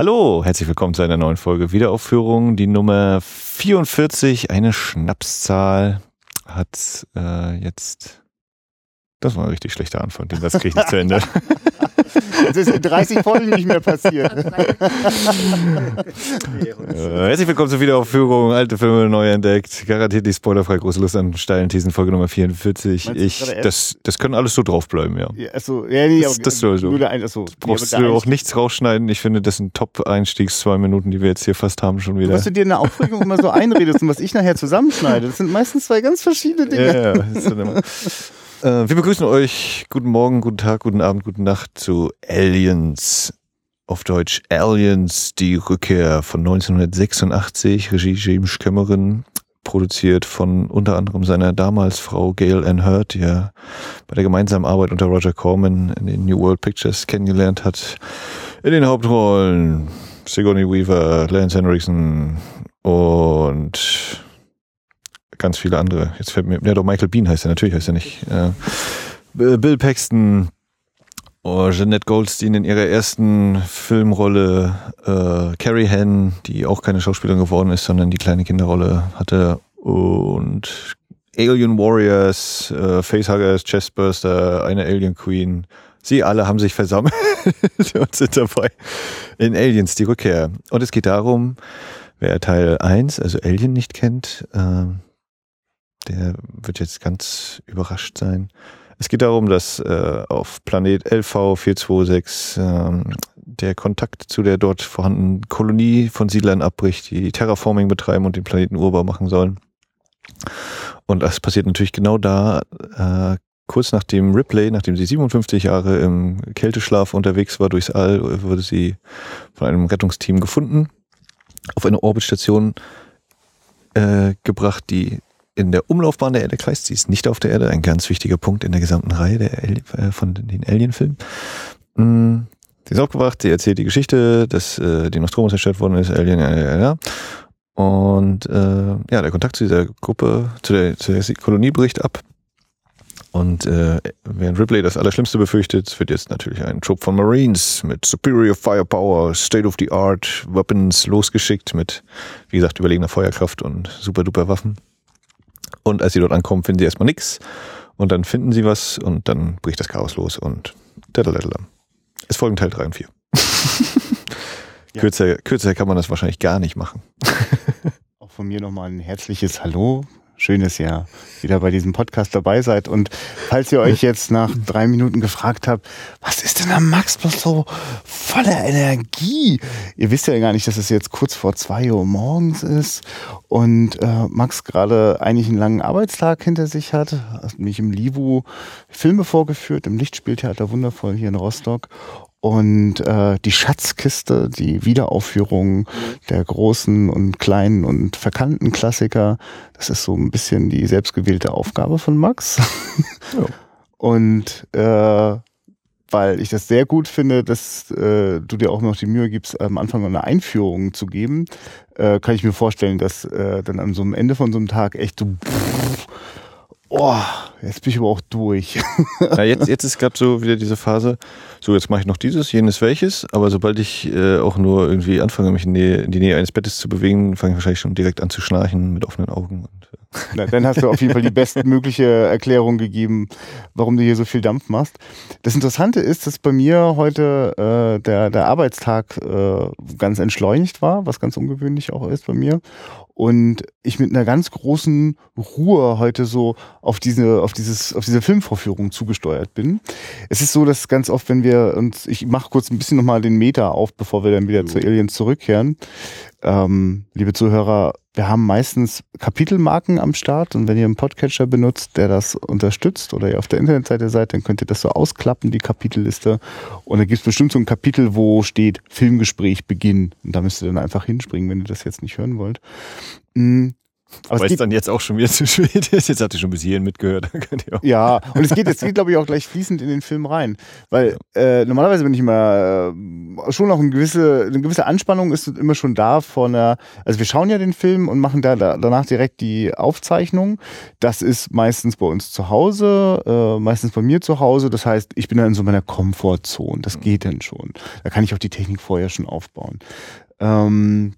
Hallo, herzlich willkommen zu einer neuen Folge Wiederaufführung. Die Nummer 44, eine Schnapszahl, hat äh, jetzt. Das war ein richtig schlechter Anfang, den Satz kriege ich nicht zu Ende. Das ist in 30 Folgen nicht mehr passiert. Äh, herzlich willkommen zur Wiederaufführung. Alte Filme neu entdeckt. Garantiert die spoilerfrei große Lust an steilen Thesen, Folge Nummer 44. Meinst du Ich, das, das können alles so draufbleiben, ja. Ja, achso, ja, nee, Das- das. Nur der ein, achso, Brauchst nee, aber du auch nichts rausschneiden. Ich finde, das sind Top-Einstiegs zwei Minuten, die wir jetzt hier fast haben, schon wieder. Was du dir in der Aufregung immer so einredest und was ich nachher zusammenschneide, das sind meistens zwei ganz verschiedene Dinge. Ja, ja, Äh, wir begrüßen euch. Guten Morgen, guten Tag, guten Abend, gute Nacht zu Aliens. Auf Deutsch Aliens, die Rückkehr von 1986, Regie James Cameron, produziert von unter anderem seiner damals Frau Gail Ann Hurd, die er bei der gemeinsamen Arbeit unter Roger Corman in den New World Pictures kennengelernt hat. In den Hauptrollen Sigourney Weaver, Lance Henriksen und ganz viele andere. Jetzt fällt mir, ja doch, Michael Bean heißt er, natürlich heißt er nicht. Äh, Bill Paxton, oh, Jeanette Goldstein in ihrer ersten Filmrolle, äh, Carrie Henn, die auch keine Schauspielerin geworden ist, sondern die kleine Kinderrolle hatte und Alien Warriors, äh, Facehuggers, Chestburster, eine Alien Queen. Sie alle haben sich versammelt und sind dabei in Aliens, die Rückkehr. Und es geht darum, wer Teil 1, also Alien nicht kennt, ähm, der wird jetzt ganz überrascht sein. Es geht darum, dass äh, auf Planet LV426 ähm, der Kontakt zu der dort vorhandenen Kolonie von Siedlern abbricht, die Terraforming betreiben und den Planeten urbar machen sollen. Und das passiert natürlich genau da, äh, kurz nachdem Ripley, nachdem sie 57 Jahre im Kälteschlaf unterwegs war durchs All, wurde sie von einem Rettungsteam gefunden, auf eine Orbitstation äh, gebracht, die in der Umlaufbahn der Erde kreist. Sie ist nicht auf der Erde, ein ganz wichtiger Punkt in der gesamten Reihe der Ali äh, von den Alien-Filmen. Mm, Sie ist aufgewacht, sie erzählt die Geschichte, dass äh, die Nostromo zerstört worden ist, Alien, ja, ja, ja. Und äh, ja, der Kontakt zu dieser Gruppe, zu der, zu der Kolonie bricht ab. Und äh, während Ripley das Allerschlimmste befürchtet, wird jetzt natürlich ein Trupp von Marines mit Superior Firepower, State of the Art, Weapons losgeschickt mit, wie gesagt, überlegener Feuerkraft und super duper Waffen. Und als sie dort ankommen, finden sie erstmal nichts. Und dann finden sie was und dann bricht das Chaos los und dadadadadam. Es folgen Teil 3 und 4. Ja. kürzer, kürzer kann man das wahrscheinlich gar nicht machen. Auch von mir nochmal ein herzliches Hallo. Schön, dass ihr wieder bei diesem Podcast dabei seid. Und falls ihr euch jetzt nach drei Minuten gefragt habt, was ist denn am Max bloß so voller Energie? Ihr wisst ja gar nicht, dass es jetzt kurz vor zwei Uhr morgens ist und äh, Max gerade eigentlich einen langen Arbeitstag hinter sich hat, hat mich im Livu Filme vorgeführt, im Lichtspieltheater Wundervoll hier in Rostock. Und äh, die Schatzkiste, die Wiederaufführung der großen und kleinen und verkannten Klassiker, das ist so ein bisschen die selbstgewählte Aufgabe von Max. Ja. Und äh, weil ich das sehr gut finde, dass äh, du dir auch noch die Mühe gibst, am Anfang noch eine Einführung zu geben, äh, kann ich mir vorstellen, dass äh, dann an so einem Ende von so einem Tag echt so, oh, jetzt bin ich aber auch durch. Ja, jetzt, jetzt ist gerade so wieder diese Phase, so jetzt mache ich noch dieses, jenes, welches, aber sobald ich äh, auch nur irgendwie anfange, mich in die, in die Nähe eines Bettes zu bewegen, fange ich wahrscheinlich schon direkt an zu schnarchen mit offenen Augen. Und, äh, Na, dann hast du auf jeden Fall die bestmögliche Erklärung gegeben, warum du hier so viel Dampf machst. Das Interessante ist, dass bei mir heute äh, der, der Arbeitstag äh, ganz entschleunigt war, was ganz ungewöhnlich auch ist bei mir. Und ich mit einer ganz großen Ruhe heute so auf diese, auf dieses, auf diese Filmvorführung zugesteuert bin. Es ist so, dass ganz oft, wenn wir uns, ich mache kurz ein bisschen nochmal den Meter auf, bevor wir dann wieder zu Aliens zurückkehren. Ähm, liebe Zuhörer, wir haben meistens Kapitelmarken am Start und wenn ihr einen Podcatcher benutzt, der das unterstützt oder ihr auf der Internetseite seid, dann könnt ihr das so ausklappen, die Kapitelliste. Und da gibt es bestimmt so ein Kapitel, wo steht Filmgespräch Beginn. Und da müsst ihr dann einfach hinspringen, wenn ihr das jetzt nicht hören wollt. Mm, Aber es dann jetzt auch schon wieder zu spät ist. Jetzt habt ihr schon bis hierhin mitgehört. ja, und es geht, jetzt geht, glaube ich, auch gleich fließend in den Film rein. Weil äh, normalerweise bin ich immer äh, schon noch eine gewisse, eine gewisse Anspannung ist immer schon da vor einer, also wir schauen ja den Film und machen da, da danach direkt die Aufzeichnung. Das ist meistens bei uns zu Hause, äh, meistens bei mir zu Hause. Das heißt, ich bin dann in so meiner Komfortzone. Das geht dann schon. Da kann ich auch die Technik vorher schon aufbauen. Ähm,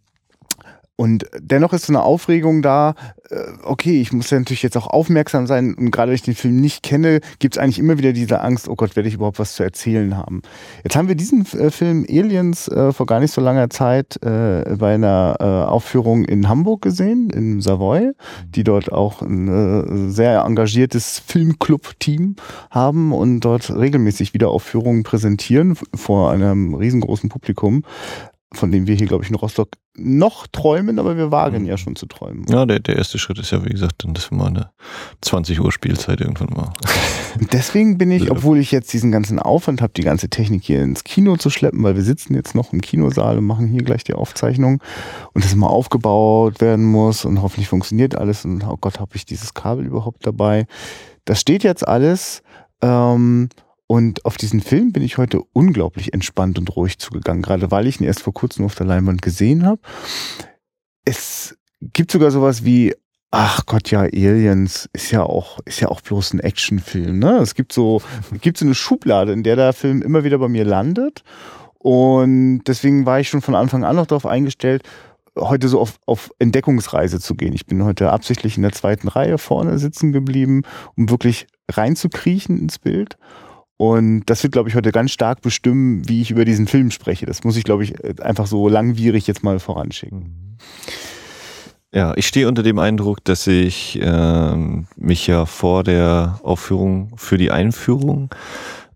und dennoch ist so eine Aufregung da, äh, okay, ich muss ja natürlich jetzt auch aufmerksam sein und gerade wenn ich den Film nicht kenne, gibt es eigentlich immer wieder diese Angst, oh Gott, werde ich überhaupt was zu erzählen haben. Jetzt haben wir diesen äh, Film Aliens äh, vor gar nicht so langer Zeit bei einer Aufführung in Hamburg gesehen, im Savoy, die dort auch ein sehr engagiertes Filmclub-Team haben und dort regelmäßig wieder Aufführungen präsentieren vor einem riesengroßen Publikum von dem wir hier, glaube ich, in Rostock noch träumen, aber wir wagen mhm. ja schon zu träumen. Ja, der, der erste Schritt ist ja, wie gesagt, dann das wir mal eine 20 Uhr Spielzeit irgendwann mal. Deswegen bin ich, obwohl ich jetzt diesen ganzen Aufwand habe, die ganze Technik hier ins Kino zu schleppen, weil wir sitzen jetzt noch im Kinosaal und machen hier gleich die Aufzeichnung und das immer aufgebaut werden muss und hoffentlich funktioniert alles und oh Gott, habe ich dieses Kabel überhaupt dabei? Das steht jetzt alles. Ähm, und auf diesen Film bin ich heute unglaublich entspannt und ruhig zugegangen, gerade weil ich ihn erst vor kurzem auf der Leinwand gesehen habe. Es gibt sogar sowas wie, ach Gott, ja, Aliens ist ja auch, ist ja auch bloß ein Actionfilm. Ne? Es gibt so, gibt so eine Schublade, in der der Film immer wieder bei mir landet. Und deswegen war ich schon von Anfang an noch darauf eingestellt, heute so auf, auf Entdeckungsreise zu gehen. Ich bin heute absichtlich in der zweiten Reihe vorne sitzen geblieben, um wirklich reinzukriechen ins Bild. Und das wird, glaube ich, heute ganz stark bestimmen, wie ich über diesen Film spreche. Das muss ich, glaube ich, einfach so langwierig jetzt mal voranschicken. Mhm. Ja, ich stehe unter dem Eindruck, dass ich äh, mich ja vor der Aufführung für die Einführung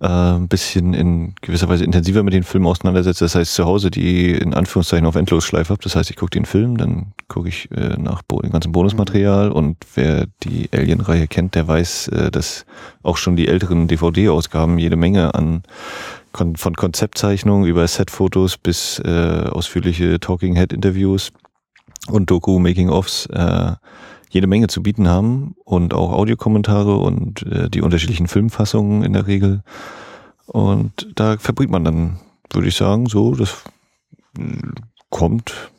äh, ein bisschen in gewisser Weise intensiver mit den Filmen auseinandersetze. Das heißt, zu Hause die in Anführungszeichen auf Endlosschleife habe. Das heißt, ich gucke den Film, dann gucke ich äh, nach Bo dem ganzen Bonusmaterial und wer die Alien-Reihe kennt, der weiß, äh, dass auch schon die älteren DVD-Ausgaben jede Menge an von Konzeptzeichnungen über Setfotos bis äh, ausführliche Talking Head Interviews und Doku Making Offs äh, jede Menge zu bieten haben und auch Audiokommentare und äh, die unterschiedlichen Filmfassungen in der Regel. Und da verbringt man dann, würde ich sagen, so, das kommt,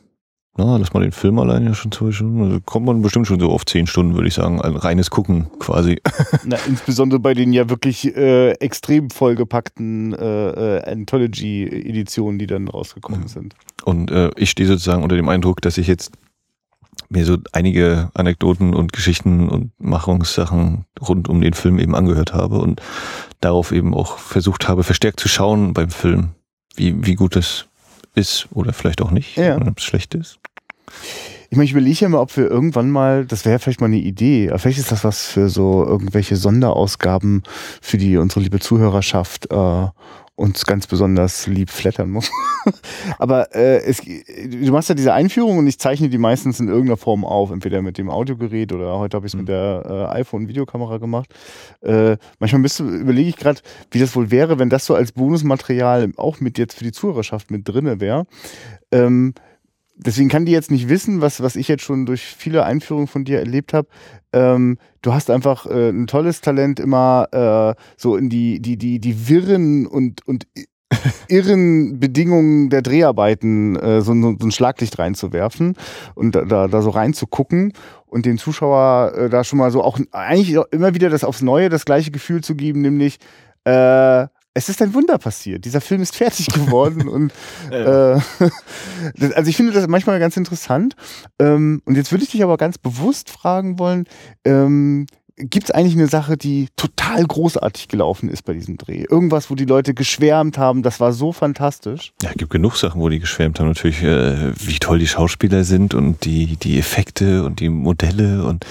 na, lass mal den Film alleine schon zwei Stunden, also kommt man bestimmt schon so auf zehn Stunden, würde ich sagen, ein reines Gucken quasi. Na, insbesondere bei den ja wirklich äh, extrem vollgepackten äh, äh, Anthology-Editionen, die dann rausgekommen ja. sind. Und äh, ich stehe sozusagen unter dem Eindruck, dass ich jetzt mir so einige Anekdoten und Geschichten und Machungssachen rund um den Film eben angehört habe und darauf eben auch versucht habe, verstärkt zu schauen beim Film, wie, wie gut es ist oder vielleicht auch nicht, ja. ob es schlecht ist. Ich meine, ich überlege ja mal, ob wir irgendwann mal, das wäre vielleicht mal eine Idee, vielleicht ist das was für so irgendwelche Sonderausgaben für die unsere liebe Zuhörerschaft äh, uns ganz besonders lieb flattern muss. Aber äh, es, du machst ja diese Einführung und ich zeichne die meistens in irgendeiner Form auf, entweder mit dem Audiogerät oder heute habe ich es mhm. mit der äh, iPhone-Videokamera gemacht. Äh, manchmal überlege ich gerade, wie das wohl wäre, wenn das so als Bonusmaterial auch mit jetzt für die Zuhörerschaft mit drinne wäre. Ähm, deswegen kann die jetzt nicht wissen, was, was ich jetzt schon durch viele Einführungen von dir erlebt habe. Ähm, du hast einfach äh, ein tolles Talent, immer äh, so in die, die, die, die wirren und, und irren Bedingungen der Dreharbeiten äh, so, so, so, ein Schlaglicht reinzuwerfen und da, da, da so reinzugucken und den Zuschauer äh, da schon mal so auch eigentlich immer wieder das aufs Neue das gleiche Gefühl zu geben, nämlich äh, es ist ein Wunder passiert. Dieser Film ist fertig geworden und äh, also ich finde das manchmal ganz interessant. Ähm, und jetzt würde ich dich aber ganz bewusst fragen wollen: ähm, Gibt es eigentlich eine Sache, die total großartig gelaufen ist bei diesem Dreh? Irgendwas, wo die Leute geschwärmt haben, das war so fantastisch? Ja, es gibt genug Sachen, wo die geschwärmt haben. Natürlich, äh, wie toll die Schauspieler sind und die, die Effekte und die Modelle und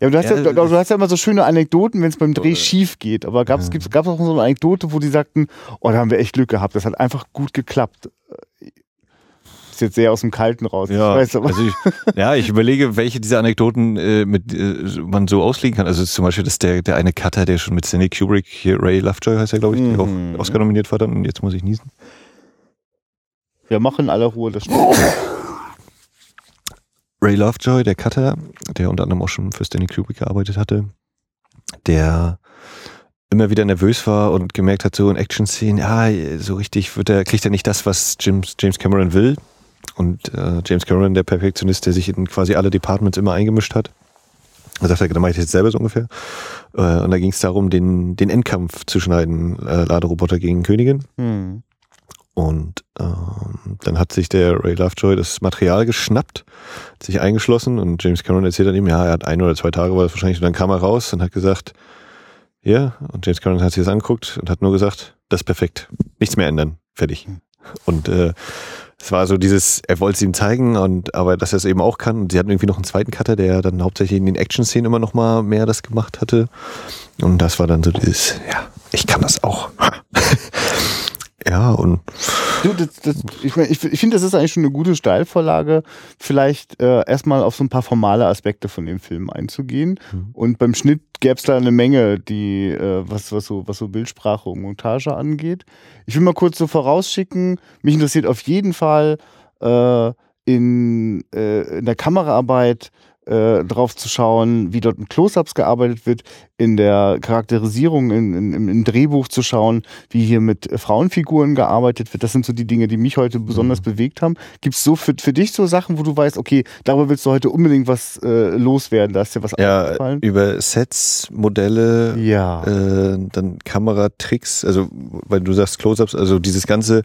ja, du hast ja, ja, du hast ja immer so schöne Anekdoten, wenn es beim Dreh schief geht. Aber gab es ja. auch so eine Anekdote, wo die sagten, oh, da haben wir echt Glück gehabt. Das hat einfach gut geklappt. Ist jetzt sehr aus dem Kalten raus. Ja, ich weiß, aber. Also ich, ja, ich überlege, welche dieser Anekdoten äh, mit, äh, man so auslegen kann. Also zum Beispiel, dass der, der eine Cutter, der schon mit Stanley Kubrick, hier Ray Lovejoy heißt er, glaube ich, mhm. der auch. Oscar nominiert war dann und jetzt muss ich niesen. Wir machen in aller Ruhe das Spiel. Ray Lovejoy, der Cutter, der unter anderem auch schon für Stanley Kubrick gearbeitet hatte, der immer wieder nervös war und gemerkt hat, so in Action-Szenen, ja, so richtig wird er, kriegt er nicht das, was James, James Cameron will. Und äh, James Cameron, der Perfektionist, der sich in quasi alle Departments immer eingemischt hat. Da sagte er, dann mache ich das jetzt selber so ungefähr. Äh, und da ging es darum, den, den Endkampf zu schneiden, äh, Laderoboter gegen Königin. Hm. Und ähm, dann hat sich der Ray Lovejoy das Material geschnappt, hat sich eingeschlossen und James Cameron erzählt dann ihm, ja, er hat ein oder zwei Tage war das wahrscheinlich, und dann kam er raus und hat gesagt, ja, und James Cameron hat sich das angeguckt und hat nur gesagt, das ist perfekt, nichts mehr ändern, fertig. Und äh, es war so dieses, er wollte es ihm zeigen und aber dass er es eben auch kann. Und sie hatten irgendwie noch einen zweiten Cutter, der dann hauptsächlich in den Action-Szenen immer noch mal mehr das gemacht hatte. Und das war dann so dieses, ja, ich kann das auch. ja, und Du, das, das, ich mein, ich, ich finde, das ist eigentlich schon eine gute Steilvorlage, vielleicht äh, erstmal auf so ein paar formale Aspekte von dem Film einzugehen. Mhm. Und beim Schnitt gäbe es da eine Menge, die, äh, was, was, so, was so Bildsprache und Montage angeht. Ich will mal kurz so vorausschicken, mich interessiert auf jeden Fall äh, in, äh, in der Kameraarbeit äh, drauf zu schauen, wie dort mit Close-Ups gearbeitet wird, in der Charakterisierung, in, in, im- Drehbuch zu schauen, wie hier mit äh, Frauenfiguren gearbeitet wird. Das sind so die Dinge, die mich heute besonders bewegt haben. Gibt es so für, für dich so Sachen, wo du weißt, okay, darüber willst du heute unbedingt was äh, loswerden, da ist dir was ja, aufgefallen? über Sets, Modelle, Ja. äh, dann Kameratricks, also weil du sagst Close-ups, also dieses ganze,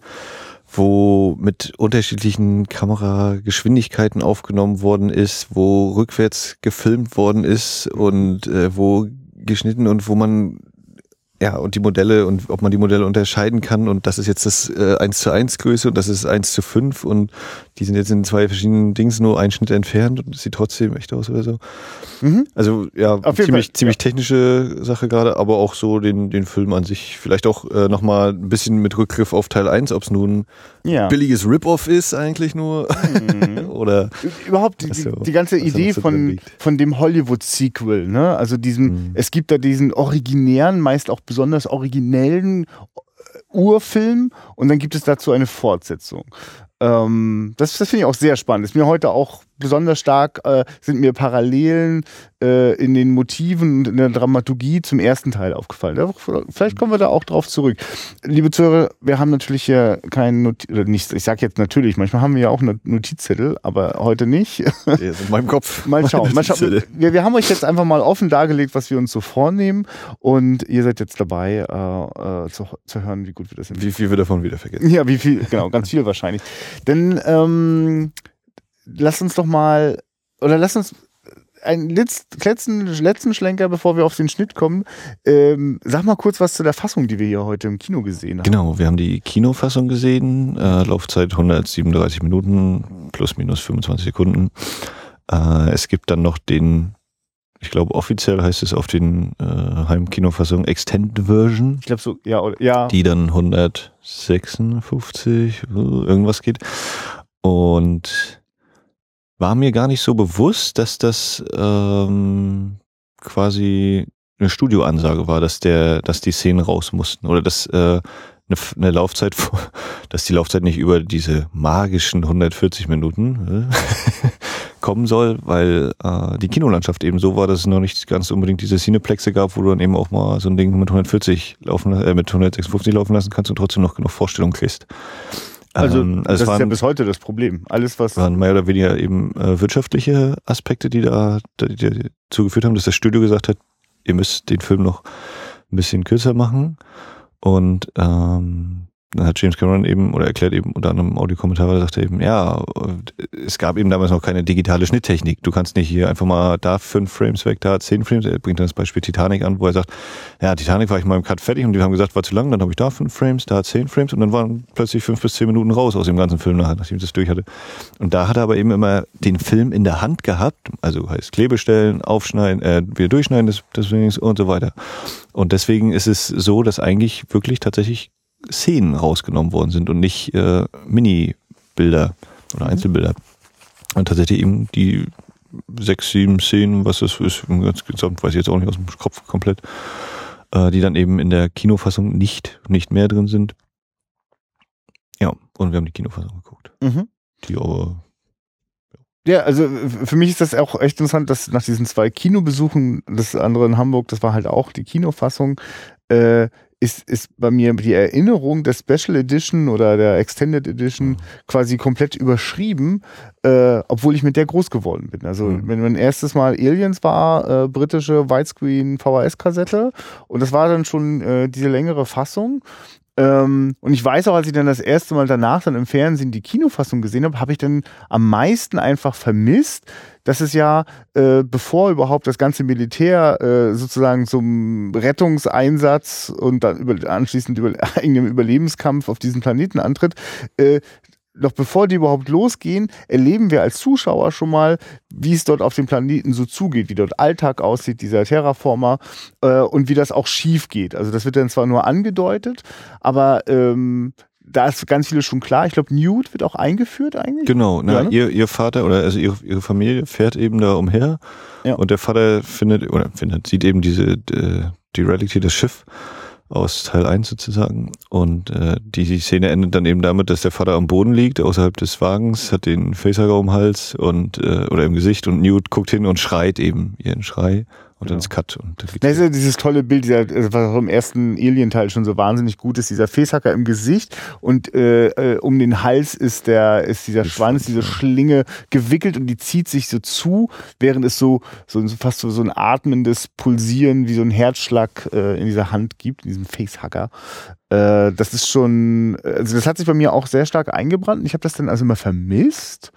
wo mit unterschiedlichen Kamerageschwindigkeiten aufgenommen worden ist, wo rückwärts gefilmt worden ist und äh, wo geschnitten und wo man ja und die Modelle und ob man die Modelle unterscheiden kann und das ist jetzt das äh, 1 zu 1 Größe und das ist 1 zu 5 und die sind jetzt in zwei verschiedenen Dings nur einen Schnitt entfernt und es sieht trotzdem echt aus oder so. Mhm. Also ja, ziemlich, Fall, ziemlich technische Sache gerade, aber auch so den, den Film an sich. Vielleicht auch äh, nochmal ein bisschen mit Rückgriff auf Teil 1, ob es nun Ja. billiges Rip-Off ist eigentlich nur. Mhm. Oder Überhaupt die, so- die, ganze Idee so von, liegt. von dem Hollywood-Sequel, ne? Also diesen, Mhm. es gibt da diesen originären, meist auch besonders originellen äh, Urfilm und dann gibt es dazu eine Fortsetzung. Ähm, das das finde ich auch sehr spannend. Ist mir heute auch besonders stark, äh, sind mir Parallelen äh, in den Motiven und in der Dramaturgie zum ersten Teil aufgefallen. Da, vielleicht kommen wir da auch drauf zurück. Liebe Zuhörer, wir haben natürlich hier keinen Notiz, oder nicht, ich sage jetzt natürlich, manchmal haben wir ja auch einen Notizzettel, aber heute nicht. der ist in meinem Kopf. Mal schauen. Mal schauen. Wir, wir haben euch jetzt einfach mal offen dargelegt, was wir uns so vornehmen. Und ihr seid jetzt dabei, äh, äh, zu, zu hören, wie gut wir das Wie viel wir davon wieder vergessen? Ja, wie viel? Genau, ganz viel wahrscheinlich. Denn ähm, lasst uns doch mal, oder lasst uns einen letz- letzten, letzten Schlenker, bevor wir auf den Schnitt kommen. Ähm, sag mal kurz was zu der Fassung, die wir hier heute im Kino gesehen haben. Genau, wir haben die Kinofassung gesehen, äh, Laufzeit 137 Minuten plus minus 25 Sekunden. Äh, es gibt dann noch den, ich glaube offiziell heißt es auf den äh, Heimkinofassung Extended Version. Ich glaube so, ja, oder, ja. die dann 156 äh, irgendwas geht. Und war mir gar nicht so bewusst, dass das ähm, quasi eine Studioansage war, dass der, dass die Szenen raus mussten oder dass äh, eine, eine Laufzeit, dass die Laufzeit nicht über diese magischen 140 Minuten äh, kommen soll, weil äh, die Kinolandschaft eben so war, dass es noch nicht ganz unbedingt diese Cineplexe gab, wo du dann eben auch mal so ein Ding mit 140 laufen, äh, mit 156 laufen lassen kannst und trotzdem noch genug Vorstellung kriegst. Also, Ähm, das es ist ja waren, bis heute das Problem. Alles, was. waren mehr oder weniger eben äh, wirtschaftliche Aspekte, die da die, die dazu geführt haben, dass das Studio gesagt hat, ihr müsst den Film noch ein bisschen kürzer machen. Und ähm, dann hat James Cameron eben oder erklärt eben unter im Audiokommentar, da sagte er eben, ja, es gab eben damals noch keine digitale Schnitttechnik. Du kannst nicht hier einfach mal da fünf Frames weg, da zehn Frames. Er bringt dann das Beispiel Titanic an, wo er sagt, ja, Titanic war ich mal im Cut fertig und die haben gesagt, war zu lang, dann habe ich da fünf Frames, da zehn Frames und dann waren plötzlich fünf bis zehn Minuten raus aus dem ganzen Film, nachdem ich das durch hatte. Und da hat er aber eben immer den Film in der Hand gehabt, also heißt Klebestellen, aufschneiden, äh, wieder durchschneiden des, des und so weiter. Und deswegen ist es so, dass eigentlich wirklich tatsächlich Szenen rausgenommen worden sind und nicht äh, Mini-Bilder oder Einzelbilder. Und tatsächlich eben die sechs, sieben Szenen, was das ist, ganz gesamt, weiß ich jetzt auch nicht aus dem Kopf komplett, äh, die dann eben in der Kinofassung nicht, nicht mehr drin sind. Ja, und wir haben die Kinofassung geguckt. Mhm. Die aber Ja, also für mich ist das auch echt interessant, dass nach diesen zwei Kinobesuchen, das andere in Hamburg, das war halt auch die Kinofassung, äh, ist, ist bei mir die Erinnerung der Special Edition oder der Extended Edition mhm. quasi komplett überschrieben, äh, obwohl ich mit der groß geworden bin. Also mhm. wenn mein erstes Mal Aliens war, äh, britische Widescreen VHS-Kassette und das war dann schon äh, diese längere Fassung ähm, und ich weiß auch, als ich dann das erste Mal danach dann im Fernsehen die Kinofassung gesehen habe, habe ich dann am meisten einfach vermisst, dass es ja, äh, bevor überhaupt das ganze Militär äh, sozusagen zum Rettungseinsatz und dann über, anschließend über eigenem Überlebenskampf auf diesen Planeten antritt, äh, noch bevor die überhaupt losgehen, erleben wir als Zuschauer schon mal, wie es dort auf dem Planeten so zugeht, wie dort Alltag aussieht, dieser Terraformer äh, und wie das auch schief geht. Also das wird dann zwar nur angedeutet, aber ähm, da ist ganz vieles schon klar. Ich glaube, Newt wird auch eingeführt eigentlich. Genau, na, ja, ne? ihr, ihr Vater oder also ihre, ihre Familie fährt eben da umher ja. und der Vater findet oder findet, sieht eben diese die, die Reality, das Schiff aus Teil 1 sozusagen. Und äh, die Szene endet dann eben damit, dass der Vater am Boden liegt, außerhalb des Wagens, hat den Facehugger um den Hals und äh, oder im Gesicht und Newt guckt hin und schreit eben ihren Schrei und dann ist Cut. Und das ist ja dieses tolle Bild, dieser, also was auch im ersten Alien-Teil schon so wahnsinnig gut ist, dieser Facehacker im Gesicht und äh, äh, um den Hals ist der, ist dieser Schwanz, diese Schlinge gewickelt und die zieht sich so zu, während es so, so fast so, so ein atmendes Pulsieren wie so ein Herzschlag äh, in dieser Hand gibt, in diesem Facehacker. Äh, das ist schon, also das hat sich bei mir auch sehr stark eingebrannt. Ich habe das dann also immer vermisst.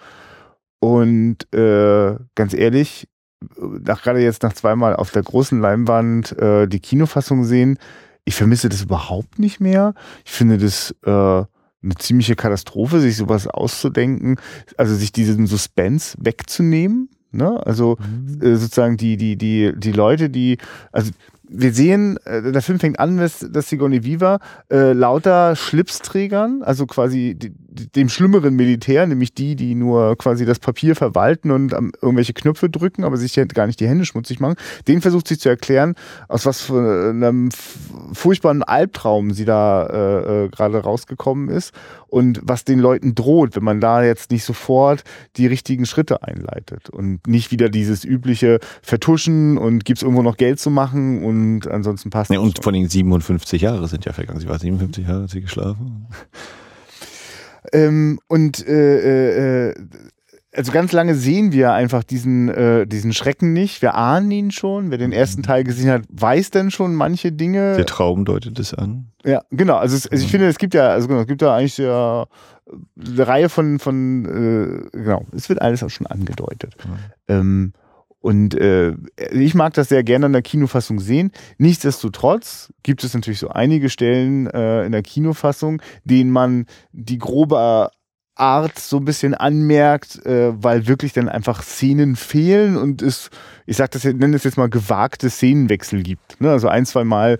Und äh, ganz ehrlich, nach, gerade jetzt nach zweimal auf der großen Leinwand äh, die Kinofassung sehen, ich vermisse das überhaupt nicht mehr. Ich finde das äh, eine ziemliche Katastrophe, sich sowas auszudenken, also sich diesen Suspense wegzunehmen. Ne? Also mhm. äh, sozusagen die, die, die, die Leute, die, also wir sehen, äh, der Film fängt an, dass, Sigourney Viva äh, lauter Schlipsträgern, also quasi dem schlimmeren Militär, nämlich die, die nur quasi das Papier verwalten und irgendwelche Knöpfe drücken, aber sich gar nicht die Hände schmutzig machen, den versucht sich zu erklären, aus was für einem furchtbaren Albtraum sie da äh, äh, gerade rausgekommen ist und was den Leuten droht, wenn man da jetzt nicht sofort die richtigen Schritte einleitet und nicht wieder dieses übliche Vertuschen und gibt es irgendwo noch Geld zu machen und ansonsten passt nee, Und von den 57 Jahre sind ja vergangen. Sie war 57 Jahre, hat sie geschlafen. Ähm, und äh, äh, also ganz lange sehen wir einfach diesen, äh, diesen Schrecken nicht. Wir ahnen ihn schon. Wer den ersten Teil gesehen hat, weiß denn schon manche Dinge. Der Traum deutet es an. Ja, genau. Also, es, also ich finde, es gibt ja, also genau, es gibt ja eigentlich ja eine Reihe von, von äh, genau, es wird alles auch schon angedeutet. Mhm. Ähm, und äh, ich mag das sehr gerne in der Kinofassung sehen. Nichtsdestotrotz gibt es natürlich so einige Stellen äh, in der Kinofassung, denen man die grobe Art so ein bisschen anmerkt, äh, weil wirklich dann einfach Szenen fehlen und es, ich sag das, nenne es jetzt mal gewagte Szenenwechsel gibt. Ne? Also ein, zwei Mal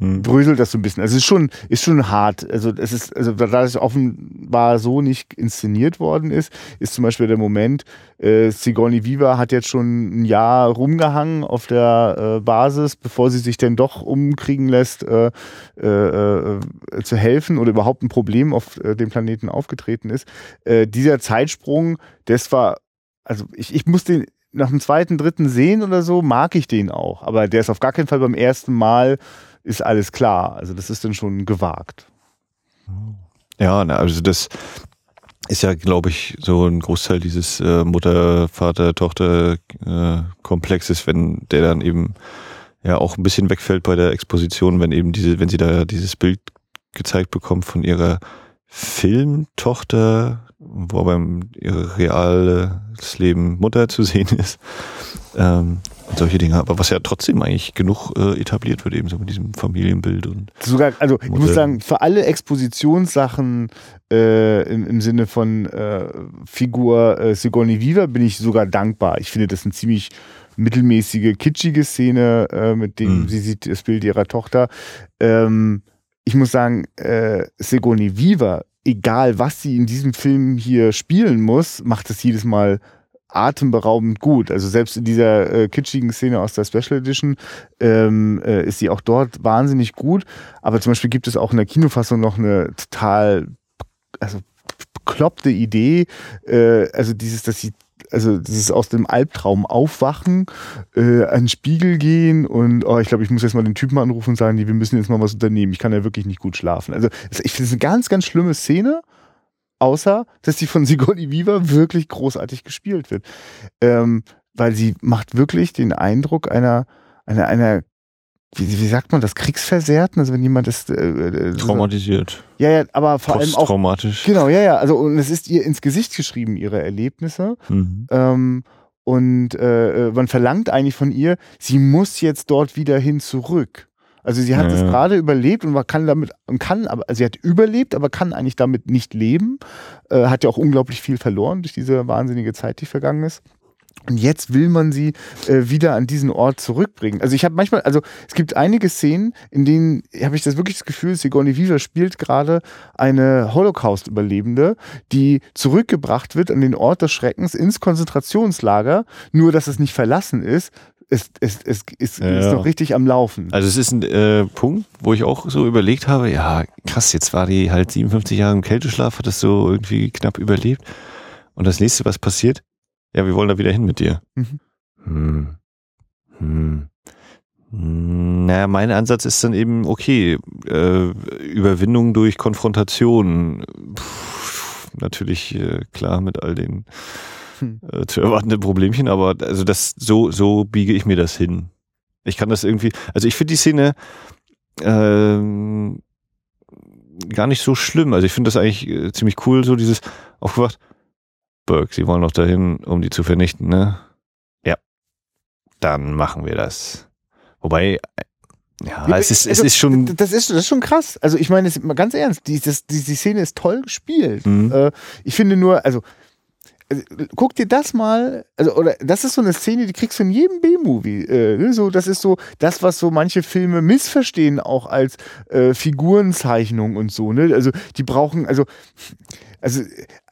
hm. bröselt das so ein bisschen. Also es ist schon, ist schon hart. Also es ist, also da es offenbar so nicht inszeniert worden ist, ist zum Beispiel der Moment, äh, Sigourney Viva hat jetzt schon ein Jahr rumgehangen auf der äh, Basis, bevor sie sich denn doch umkriegen lässt, äh, äh, äh zu helfen oder überhaupt ein Problem auf äh, dem Planeten aufgetreten ist. Dieser Zeitsprung, das war, also ich, ich muss den nach dem zweiten, dritten sehen oder so, mag ich den auch. Aber der ist auf gar keinen Fall beim ersten Mal ist alles klar. Also das ist dann schon gewagt. Ja, also das ist ja, glaube ich, so ein Großteil dieses äh, Mutter, Vater, Tochter äh, Komplexes, wenn der dann eben ja auch ein bisschen wegfällt bei der Exposition, wenn eben diese, wenn sie da dieses Bild gezeigt bekommt von ihrer Filmtochter, wo beim ihr reales Leben Mutter zu sehen ist. Ähm, und solche Dinge, aber was ja trotzdem eigentlich genug äh, etabliert wird, eben so mit diesem Familienbild und. Sogar, also ich muss sagen, für alle Expositionssachen äh, im, im Sinne von äh, Figur äh, Sigourney Viva bin ich sogar dankbar. Ich finde das eine ziemlich mittelmäßige, kitschige Szene, äh, mit dem mhm. sie sieht das Bild ihrer Tochter. Ähm, ich muss sagen, äh, Sigourney Viva, egal was sie in diesem Film hier spielen muss, macht es jedes Mal atemberaubend gut. Also selbst in dieser äh, kitschigen Szene aus der Special Edition ähm, äh, ist sie auch dort wahnsinnig gut. Aber zum Beispiel gibt es auch in der Kinofassung noch eine total, also bekloppte Idee, äh, also dieses, dass sie also dieses aus dem Albtraum aufwachen, äh, an den Spiegel gehen und oh, ich glaube, ich muss jetzt mal den Typen anrufen und sagen, nee, wir müssen jetzt mal was unternehmen. Ich kann ja wirklich nicht gut schlafen. Also ich finde es eine ganz, ganz schlimme Szene, außer dass die von Sigourney Weaver wirklich großartig gespielt wird. Ähm, weil sie macht wirklich den Eindruck einer, einer, einer wie, wie sagt man das, Kriegsversehrten? Also wenn jemand ist... Äh, äh, Traumatisiert. Ja, ja, aber vor allem auch... Traumatisch. Genau, ja, ja. Also und es ist ihr ins Gesicht geschrieben, ihre Erlebnisse. Mhm. Ähm, und äh, äh man verlangt eigentlich von ihr, sie muss jetzt dort wieder hin zurück. Also sie hat ja, es gerade überlebt und man kann damit und kann, aber also sie hat überlebt, aber kann eigentlich damit nicht leben. Äh, hat ja auch unglaublich viel verloren durch diese wahnsinnige Zeit, die vergangen ist. Und jetzt will man sie äh, wieder an diesen Ort zurückbringen. Also ich habe manchmal, also es gibt einige Szenen, in denen habe ich das wirklich das Gefühl, Sigourney Weaver spielt gerade eine Holocaust-Überlebende, die zurückgebracht wird an den Ort des Schreckens ins Konzentrationslager, nur dass es nicht verlassen ist, es, es, es, es ja, ist noch richtig am Laufen. Also es ist ein äh, Punkt, wo ich auch so überlegt habe, ja krass, jetzt war die halt 57 Jahre im Kälteschlaf, hat das so irgendwie knapp überlebt. Und das nächste, was passiert, ja, wir wollen da wieder hin mit dir. Mhm. Hm. Hm. Naja, mein Ansatz ist dann eben, okay, äh, Überwindung durch Konfrontation. Puh, natürlich äh, klar mit all den hm. äh, zu erwartenden Problemchen, aber also das so, so biege ich mir das hin. Ich kann das irgendwie, also ich finde die Szene ähm, gar nicht so schlimm. Also ich finde das eigentlich äh, ziemlich cool, so dieses aufgewacht, Burke, Sie wollen doch dahin, um die zu vernichten, ne? Ja. Dann machen wir das. Wobei, ja, ja es ist, also, es ist schon. Das ist, das ist schon krass. Also, ich meine, ganz ernst, die, das, die, die Szene ist toll gespielt. Mhm. Äh, ich finde nur, also, also, guck dir das mal, also oder das ist so eine Szene, die kriegst du in jedem B-Movie. Äh, ne, so, das ist so das, was so manche Filme missverstehen, auch als äh, Figurenzeichnung und so. Ne? Also die brauchen, also also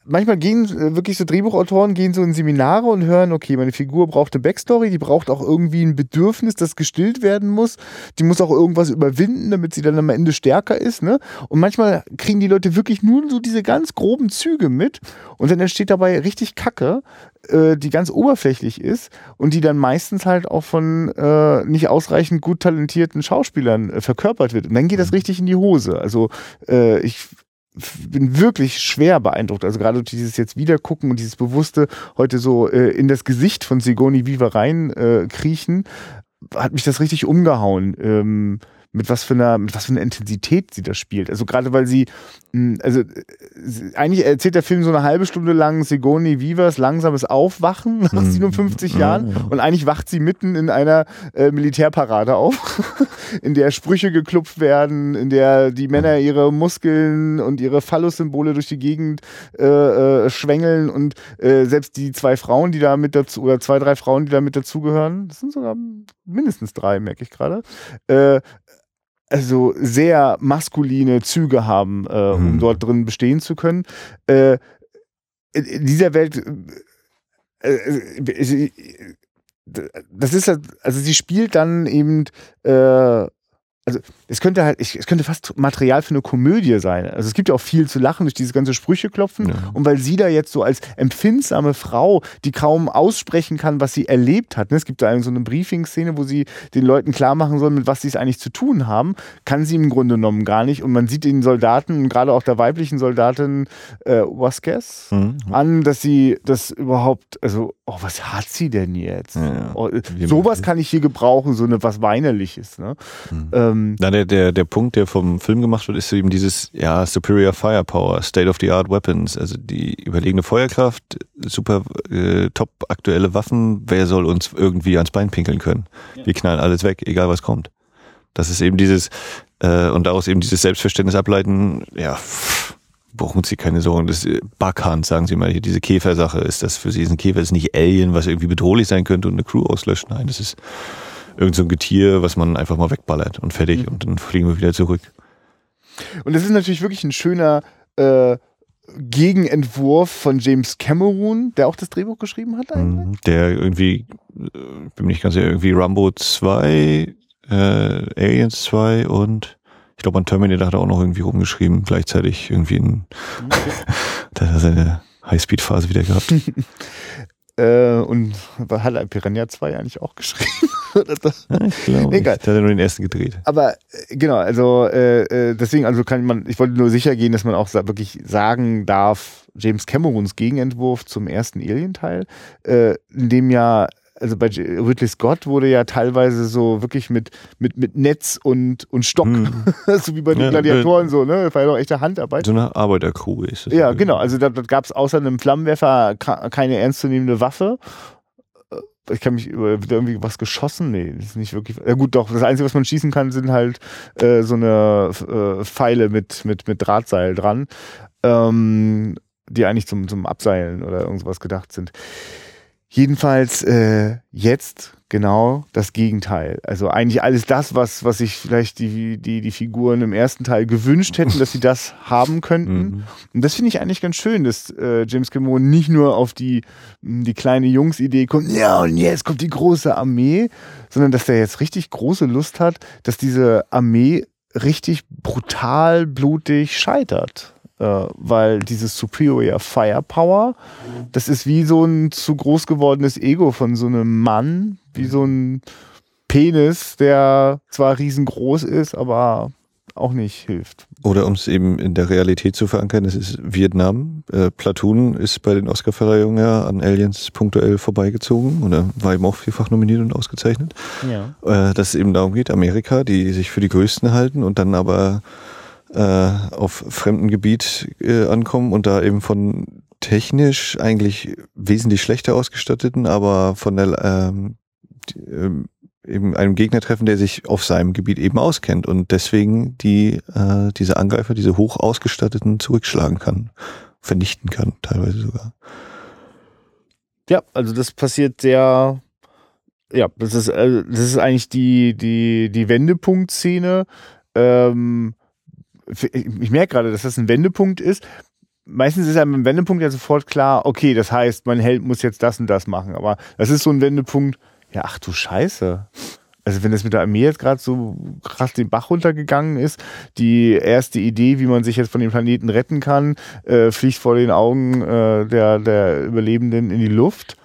manchmal gehen äh, wirklich so Drehbuchautoren gehen so in Seminare und hören, okay, meine Figur braucht eine Backstory, die braucht auch irgendwie ein Bedürfnis, das gestillt werden muss. Die muss auch irgendwas überwinden, damit sie dann am Ende stärker ist. Ne? Und manchmal kriegen die Leute wirklich nur so diese ganz groben Züge mit und dann entsteht dabei richtig Kacke, äh, die ganz oberflächlich ist und die dann meistens halt auch von äh, nicht ausreichend gut talentierten Schauspielern äh, verkörpert wird. Und dann geht das mhm. richtig in die Hose. Also äh, ich bin wirklich schwer beeindruckt. Also gerade dieses jetzt wiedergucken und dieses bewusste heute so äh, in das Gesicht von Sigoni Viva rein äh, kriechen, hat mich das richtig umgehauen. Ähm, mit was für einer, mit was für einer Intensität sie das spielt. Also gerade weil sie, hm, also eigentlich erzählt der Film so eine halbe Stunde lang Sigourney Vivas langsames Aufwachen nach 57 mhm. Jahren und eigentlich wacht sie mitten in einer äh, Militärparade auf, in der Sprüche geklupft werden, in der die Männer ihre Muskeln und ihre Phallus-Symbole durch die Gegend äh, äh, schwängeln und äh, selbst die zwei Frauen, die da mit dazu, oder zwei, drei Frauen, die da mit dazugehören, das sind sogar mindestens drei, merke ich gerade, äh, also sehr maskuline Züge haben, äh, um hm. dort drin bestehen zu können. Äh, in dieser Welt, äh, äh das ist also sie spielt dann eben äh, also es könnte halt, ich, es könnte fast Material für eine Komödie sein. Also es gibt ja auch viel zu lachen durch diese ganze Sprüche klopfen. Ja. Und weil sie da jetzt so als empfindsame Frau, die kaum aussprechen kann, was sie erlebt hat, ne? es gibt da so eine Briefing-Szene, wo sie den Leuten klar machen soll, mit was sie es eigentlich zu tun haben, kann sie im Grunde genommen gar nicht. Und man sieht den Soldaten, gerade auch der weiblichen Soldatin äh, Vasquez, mhm. an, dass sie das überhaupt, also, oh, was hat sie denn jetzt? Ja. Oh, sowas kann ich hier gebrauchen, so eine was Weinerliches. Ne? Mhm. Ähm, ähm, Na, der, der, der Punkt, der vom Film gemacht wird, ist eben dieses, ja, Superior Firepower, State of the Art Weapons, also die überlegene Feuerkraft, super äh, top aktuelle Waffen, wer soll uns irgendwie ans Bein pinkeln können? Ja. Wir knallen alles weg, egal was kommt. Das ist eben dieses, äh, und daraus eben dieses Selbstverständnis ableiten, ja, pff, brauchen Sie keine Sorgen. Das Backhand, sagen Sie mal hier, diese Käfersache, ist das für Sie ist ein Käfer, ist nicht Alien, was irgendwie bedrohlich sein könnte und eine Crew auslöscht. Nein, das ist irgend so ein Getier, was man einfach mal wegballert und fertig mhm. und dann fliegen wir wieder zurück. Und das ist natürlich wirklich ein schöner äh, Gegenentwurf von James Cameron, der auch das Drehbuch geschrieben hat eigentlich. Mhm, der irgendwie, äh, bin nicht ganz sicher, irgendwie Rambo 2, äh, Aliens 2 und ich glaube, an Terminator hat er auch noch irgendwie rumgeschrieben, gleichzeitig irgendwie in, okay. Da hat er seine Highspeed-Phase wieder gehabt. Äh, und hat er Piranha 2 eigentlich auch geschrieben? ja, ich glaube, Egal. da hat er nur den ersten gedreht. Aber äh, genau, also äh, äh, deswegen, also kann man, ich wollte nur sicher gehen, dass man auch wirklich sagen darf, James Camerons Gegenentwurf zum ersten Alien-Teil, äh, in dem ja also bei Ridley Scott wurde ja teilweise so wirklich mit, mit, mit Netz und, und Stock, Hm. so wie bei den Ja, Gladiatoren so, ne? Das war ja doch echte Handarbeit. So eine Arbeitercrew ist es. Ja, genau. Also da, da gab es außer einem Flammenwerfer keine ernstzunehmende Waffe. Äh, Ich kann mich über wird irgendwie was geschossen? Nee, das ist nicht wirklich. Ja gut, doch. Das Einzige, was man schießen kann, sind halt äh, so eine äh, Pfeile mit, mit, mit Drahtseil dran, ähm, die eigentlich zum, zum Abseilen oder irgendwas gedacht sind. Jedenfalls äh, jetzt genau das Gegenteil. Also eigentlich alles das, was, was sich vielleicht die, die, die Figuren im ersten Teil gewünscht hätten, dass sie das haben könnten. Mhm. Und das finde ich eigentlich ganz schön, dass äh, James Cameron nicht nur auf die, die kleine Jungs-Idee kommt, ja, und jetzt kommt die große Armee, sondern dass der jetzt richtig große Lust hat, dass diese Armee richtig brutal, blutig scheitert. Äh, weil dieses Superior Firepower, das ist wie so ein zu groß gewordenes Ego von so einem Mann, wie so ein Penis, der zwar riesengroß ist, aber auch nicht hilft. Oder um es eben in der Realität zu verankern, es ist Vietnam. Äh, Platoon ist bei den Oscarverleihungen ja an Aliens punktuell vorbeigezogen oder war eben auch vielfach nominiert und ausgezeichnet. Ja. Äh, dass es eben darum geht, Amerika, die sich für die Größten halten und dann aber äh, auf fremdem Gebiet äh, ankommen und da eben von technisch eigentlich wesentlich schlechter ausgestatteten, aber von der ähm, die, ähm, eben einem Gegner treffen, der sich auf seinem Gebiet eben auskennt und deswegen die äh, diese Angreifer, diese hoch ausgestatteten zurückschlagen kann, vernichten kann, teilweise sogar. Ja, also das passiert sehr, ja, das ist, äh, das ist eigentlich die, die, die Wendepunktszene. Ähm, ich merke gerade, dass das ein Wendepunkt ist. Meistens ist einem im Wendepunkt ja sofort klar, okay, das heißt, mein Held muss jetzt das und das machen. Aber das ist so ein Wendepunkt, ja, ach du Scheiße. Also wenn das mit der Armee jetzt gerade so krass den Bach runtergegangen ist, die erste Idee, wie man sich jetzt von dem Planeten retten kann, äh, fliegt vor den Augen äh, der, der Überlebenden in die Luft.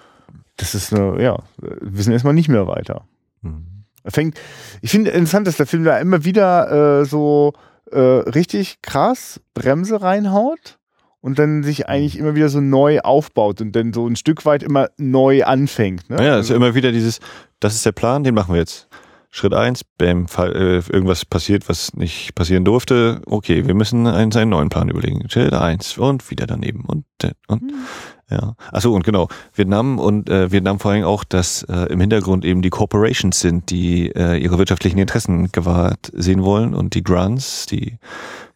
Das ist eine, ja, wir wissen erstmal nicht mehr weiter. Mhm. Fängt, ich finde interessant, dass der Film da immer wieder äh, so äh, richtig krass Bremse reinhaut und dann sich eigentlich immer wieder so neu aufbaut und dann so ein Stück weit immer neu anfängt. Ne? Ja immer wieder dieses, das ist der Plan, den machen wir jetzt. Schritt eins, bam, fall, äh, irgendwas passiert, was nicht passieren durfte. Okay, wir müssen einen, einen neuen Plan überlegen. Schritt eins und wieder daneben und und Hm. Ja. Achso und genau Vietnam und äh, Vietnam vor allem auch, dass äh, im Hintergrund eben die Corporations sind, die äh, ihre wirtschaftlichen Interessen gewahrt sehen wollen und die Grants, die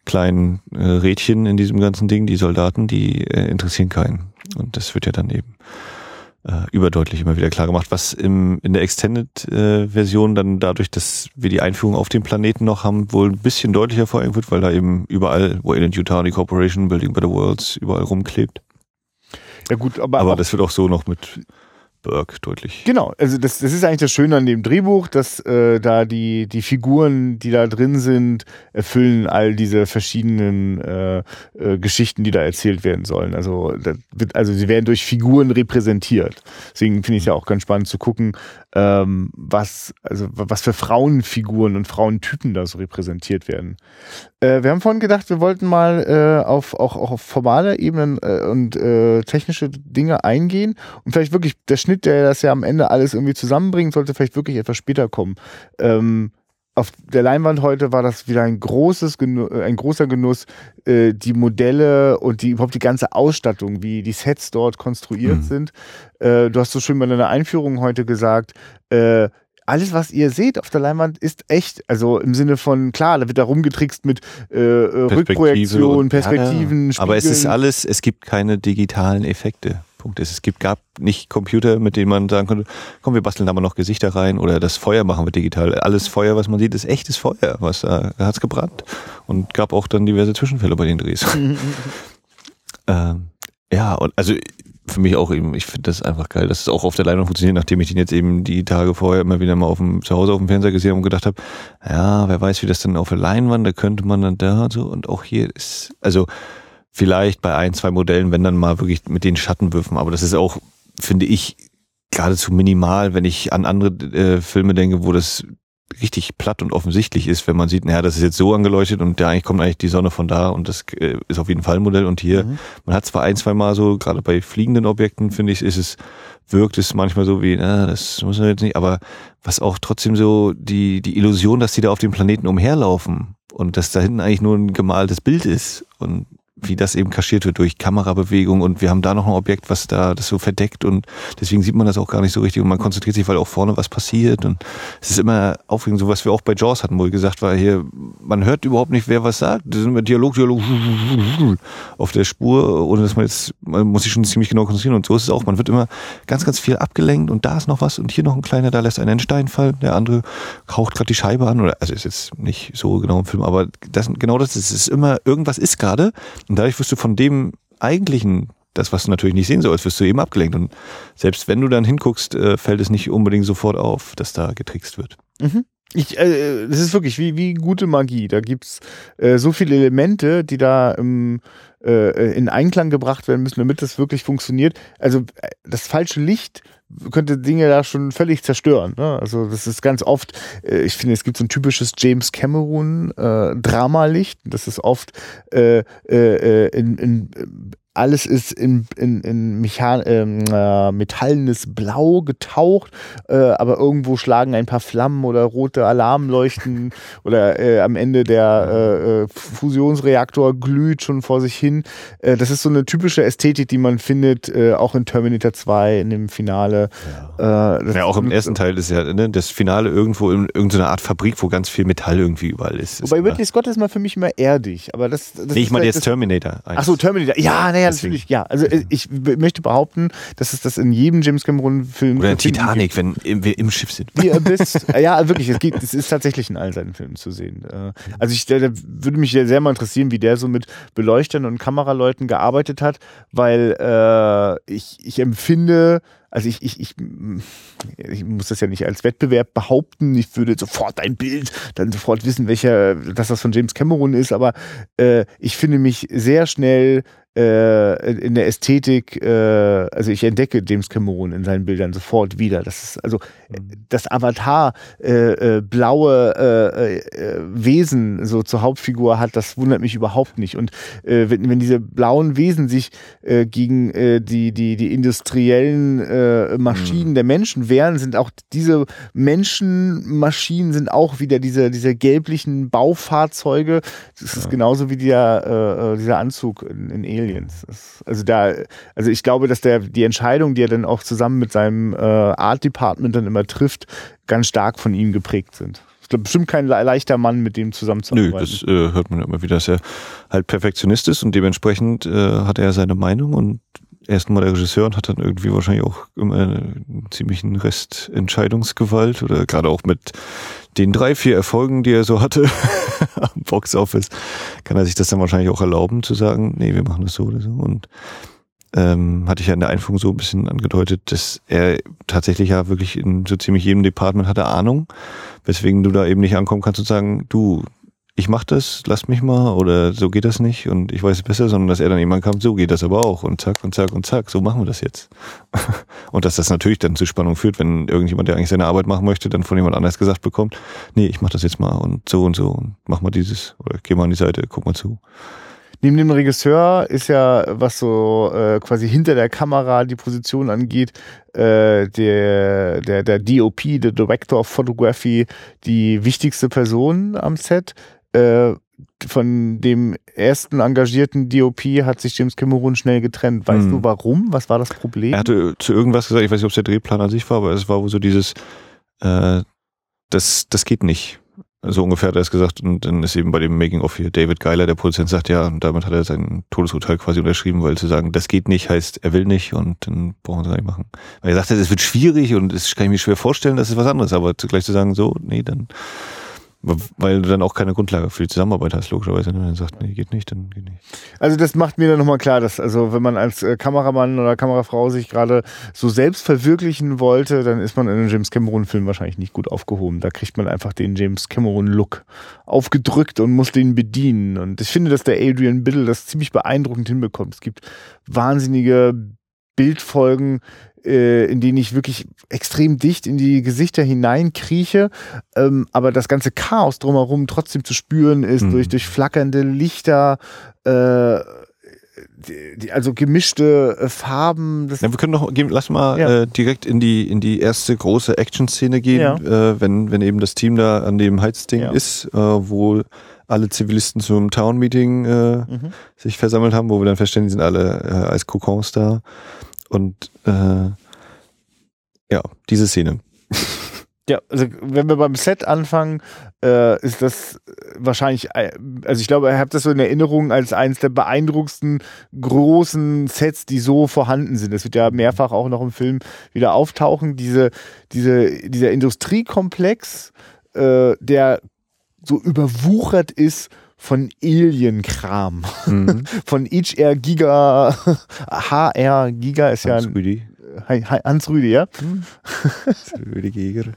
kleinen äh, Rädchen in diesem ganzen Ding, die Soldaten, die äh, interessieren keinen. Und das wird ja dann eben äh, überdeutlich immer wieder klar gemacht, was im, in der Extended-Version dann dadurch, dass wir die Einführung auf dem Planeten noch haben, wohl ein bisschen deutlicher vor allem wird, weil da eben überall Wayland Utah, die Corporation, Building Better Worlds, überall rumklebt. Ja gut, aber, Aber das wird auch so noch mit Burke deutlich. Genau, also das, das ist eigentlich das Schöne an dem Drehbuch, dass äh, da die, die Figuren, die da drin sind, erfüllen all diese verschiedenen äh, äh, Geschichten, die da erzählt werden sollen. Also, wird, also sie werden durch Figuren repräsentiert. Deswegen finde ich es ja auch ganz spannend zu gucken, ähm, was, also was für Frauenfiguren und Frauentypen da so repräsentiert werden. Äh, wir haben vorhin gedacht, wir wollten mal äh, auf, auch, auch auf formale Ebenen äh, und äh, technische Dinge eingehen und vielleicht wirklich der Schnitt, der das ja am Ende alles irgendwie zusammenbringt, sollte vielleicht wirklich etwas später kommen. Ähm, auf der Leinwand heute war das wieder ein großes Genu äh, ein großer Genuss, äh, die Modelle und die überhaupt die ganze Ausstattung, wie die Sets dort konstruiert Mhm. sind. Äh, du hast so schön bei deiner Einführung heute gesagt, äh, alles, was ihr seht auf der Leinwand, ist echt. Also im Sinne von, klar, da wird da rumgetrickst mit äh, äh, Rückprojektion, Perspektiven, Ja, ja. Aber es ist alles, es gibt keine digitalen Effekte. Punkt. Es gibt, gab nicht Computer, mit denen man sagen konnte, komm, wir basteln da mal noch Gesichter rein oder das Feuer machen wir digital. Alles Feuer, was man sieht, ist echtes Feuer. Was da, da hat's gebrannt. Und gab auch dann diverse Zwischenfälle bei den Drehs. ähm, ja, und also für mich auch eben, ich finde das einfach geil, dass es auch auf der Leinwand funktioniert, nachdem ich den jetzt eben die Tage vorher immer wieder mal auf dem, zu Hause auf dem Fernseher gesehen habe und gedacht habe, ja, wer weiß, wie das dann auf der Leinwand, da könnte man dann da und so und auch hier ist, also Vielleicht bei ein, zwei Modellen, wenn dann mal wirklich mit den Schattenwürfen. Aber das ist auch, finde ich, geradezu minimal, wenn ich an andere äh, Filme denke, wo das richtig platt und offensichtlich ist, wenn man sieht, naja, das ist jetzt so angeleuchtet und da eigentlich kommt eigentlich die Sonne von da und das äh, ist auf jeden Fall ein Modell und hier, mhm. man hat zwar ein, zwei Mal so, gerade bei fliegenden Objekten, finde ich, ist es, wirkt es manchmal so wie, na, das muss man jetzt nicht, aber was auch trotzdem so die, die Illusion, dass die da auf dem Planeten umherlaufen und dass da hinten eigentlich nur ein gemaltes Bild ist und wie das eben kaschiert wird durch Kamerabewegung und wir haben da noch ein Objekt, was da das so verdeckt und deswegen sieht man das auch gar nicht so richtig und man konzentriert sich, weil auch vorne was passiert und es ist immer aufregend, so was wir auch bei Jaws hatten, wo ich gesagt war, hier, man hört überhaupt nicht, wer was sagt, das ist immer Dialog, Dialog auf der Spur, ohne dass man jetzt, man muss sich schon ziemlich genau konzentrieren und so ist es auch, man wird immer ganz, ganz viel abgelenkt und da ist noch was und hier noch ein kleiner, da lässt einer einen Stein fallen, der andere kaucht gerade die Scheibe an oder, also ist jetzt nicht so genau im Film, aber das, genau das es ist immer, irgendwas ist gerade und dadurch wirst du von dem eigentlichen, das, was du natürlich nicht sehen sollst, wirst du eben abgelenkt. Und selbst wenn du dann hinguckst, äh, fällt es nicht unbedingt sofort auf, dass da getrickst wird. Mhm. Ich, äh, das ist wirklich wie, wie gute Magie. Da gibt's äh, so viele Elemente, die da im, äh, in Einklang gebracht werden müssen, damit das wirklich funktioniert. Also äh, das falsche Licht könnte Dinge da schon völlig zerstören. Ne? Also das ist ganz oft, äh, ich finde, es gibt so ein typisches James Cameron äh, Dramalicht. Das ist oft äh, äh, in, in alles ist in, in, in Mechan ähm, äh, metallenes Blau getaucht, äh, aber irgendwo schlagen ein paar Flammen oder rote Alarmleuchten oder äh, am Ende der äh, äh, Fusionsreaktor glüht schon vor sich hin. Äh, das ist so eine typische Ästhetik, die man findet, auch in Terminator 2 in dem Finale. Ja, ja auch im ersten Teil ist ja ne, das Finale irgendwo in irgendeiner Art Fabrik, wo ganz viel Metall irgendwie überall ist. Wobei Ridley Scott ist mal für mich immer erdig, aber das, das nee, ich meine halt jetzt Terminator. Ach so, Terminator. Ja, naja, natürlich, ja. Also äh, ich möchte behaupten, dass es das in jedem James Cameron-Film Oder in Titanic, wenn wir im Schiff sind. Wie Abyss. ja, wirklich, es, geht, es ist tatsächlich in all seinen Filmen zu sehen. Äh, also ich würde mich sehr mal interessieren, wie der so mit Beleuchtern und Kameraleuten gearbeitet hat, weil äh, ich, ich empfinde, also ich, ich, ich, ich muss das ja nicht als Wettbewerb behaupten. Ich würde sofort ein Bild, dann sofort wissen, welcher, dass das von James Cameron ist, aber äh, ich finde mich sehr schnell äh, in der Ästhetik, äh, also ich entdecke James Cameron in seinen Bildern sofort wieder. Das ist also mhm. das Avatar äh, äh, blaue äh, äh, Wesen so zur Hauptfigur hat, das wundert mich überhaupt nicht. Und wenn, wenn diese blauen Wesen sich gegen die, die, die industriellen Maschinen mhm. der Menschen wehren, sind auch diese Menschenmaschinen sind auch wieder diese, diese gelblichen Baufahrzeuge. Das ist genauso wie der, dieser Anzug in, in. Aliens. Das, also da, also ich glaube, dass der die Entscheidung, die er dann auch zusammen mit seinem äh, Art Department dann immer trifft, ganz stark von ihm geprägt sind. Ich glaube, bestimmt kein leichter Mann, mit dem zusammenzuarbeiten. Nö, das äh, hört man immer wieder, dass er halt Perfektionist ist und dementsprechend äh, hat er seine Meinung und erstmal der Regisseur und hat dann irgendwie wahrscheinlich auch immer einen ziemlichen Rest Entscheidungsgewalt oder gerade auch mit den drei, vier Erfolgen, die er so hatte am Box Office, kann er sich das dann wahrscheinlich auch erlauben zu sagen, nee, wir machen das so oder so. Und ähm, hatte ich ja in der Einführung so ein bisschen angedeutet, dass er tatsächlich ja wirklich in so ziemlich jedem Department hatte Ahnung, weswegen du da eben nicht ankommen kannst und sagen, du, ich mach das, lass mich mal oder so geht das nicht und ich weiß es besser, sondern dass er dann jemand kam, so geht das aber auch und zack und zack und zack, so machen wir das jetzt. und dass das natürlich dann zu Spannung führt, wenn irgendjemand, der eigentlich seine Arbeit machen möchte, dann von jemand anders gesagt bekommt, nee, ich mach das jetzt mal und so und so und mach mal dieses oder geh mal an die Seite, guck mal zu. Neben dem Regisseur ist ja, was so äh, quasi hinter der Kamera die Position angeht, äh, der, der, der DOP, der Director of Photography, die wichtigste Person am Set. Äh, von dem ersten engagierten DOP hat sich James Cameron schnell getrennt. Weißt hm. du warum? Was war das Problem? Er hatte zu irgendwas gesagt, ich weiß nicht, ob es der Drehplan an sich war, aber es war wohl so dieses, äh, das, das geht nicht. So ungefähr hat er es gesagt und dann ist eben bei dem Making-of hier David Geiler, der Produzent, sagt, ja, und damit hat er sein Todesurteil quasi unterschrieben, weil zu sagen, das geht nicht, heißt, er will nicht und dann brauchen wir es gar nicht machen. Weil er sagte, es wird schwierig und es kann ich mir schwer vorstellen, das ist was anderes, aber zugleich zu sagen, so, nee, dann Weil du dann auch keine Grundlage für die Zusammenarbeit hast, logischerweise. Wenn man sagt, nee, geht nicht, dann geht nicht. Also das macht mir dann nochmal klar, dass also wenn man als äh, Kameramann oder Kamerafrau sich gerade so selbst verwirklichen wollte, dann ist man in einem James Cameron-Film wahrscheinlich nicht gut aufgehoben. Da kriegt man einfach den James Cameron-Look aufgedrückt und muss den bedienen. Und ich finde, dass der Adrian Biddle das ziemlich beeindruckend hinbekommt. Es gibt wahnsinnige Bildfolgen, in denen ich wirklich extrem dicht in die Gesichter hineinkrieche, ähm, aber das ganze Chaos drumherum trotzdem zu spüren ist mhm. durch, durch flackernde Lichter, äh, die, die, also gemischte äh, Farben. Ja, wir können noch, lass mal ja. äh, direkt in die in die erste große Action-Szene gehen, ja. äh, wenn wenn eben das Team da an dem Heizding ist, äh, wo alle Zivilisten zum Town-Meeting äh, mhm. sich versammelt haben, wo wir dann feststellen, die sind alle äh, als Kokons da. Und äh, ja, diese Szene. Ja, also wenn wir beim Set anfangen, äh, ist das wahrscheinlich, äh, also ich glaube, ich habe das so in Erinnerung als eines der beeindruckendsten großen Sets, die so vorhanden sind. Das wird ja mehrfach auch noch im Film wieder auftauchen. Diese, diese, dieser Industriekomplex, äh, der so überwuchert ist von Alien-Kram. Mhm. Von HR Giga, HR Giga ist Hans ja ein. Rüdi. Hans Rüdi, ja. Mhm. Rüdi Giger.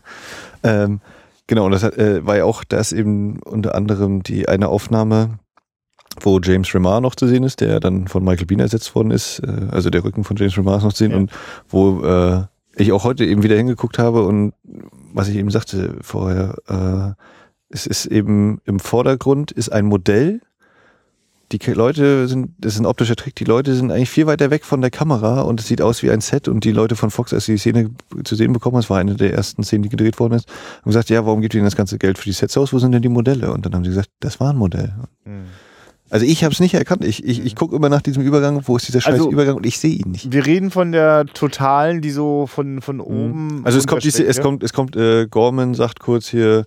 Ähm, genau, und das äh, war ja auch das eben unter anderem die eine Aufnahme, wo James Remar noch zu sehen ist, der dann von Michael Bean ersetzt worden ist. Äh, also der Rücken von James Remar ist noch zu sehen ja. und wo äh, ich auch heute eben wieder hingeguckt habe und was ich eben sagte vorher, äh, es ist eben im Vordergrund ist ein Modell. Die Leute sind, das ist ein optischer Trick, die Leute sind eigentlich viel weiter weg von der Kamera und es sieht aus wie ein Set und die Leute von Fox, als sie die Szene zu sehen bekommen, das war eine der ersten Szenen, die gedreht worden ist, haben gesagt, ja, warum gibt ihr denn das ganze Geld für die Sets aus? Wo sind denn die Modelle? Und dann haben sie gesagt, das war ein Modell. Mhm. Also ich habe es nicht erkannt. Ich, ich, ich gucke immer nach diesem Übergang, wo ist dieser scheiß also, Übergang und ich sehe ihn nicht. Wir reden von der totalen, die so von, von mhm. oben. Also es kommt, diese, es kommt, es kommt, äh, Gorman sagt kurz hier,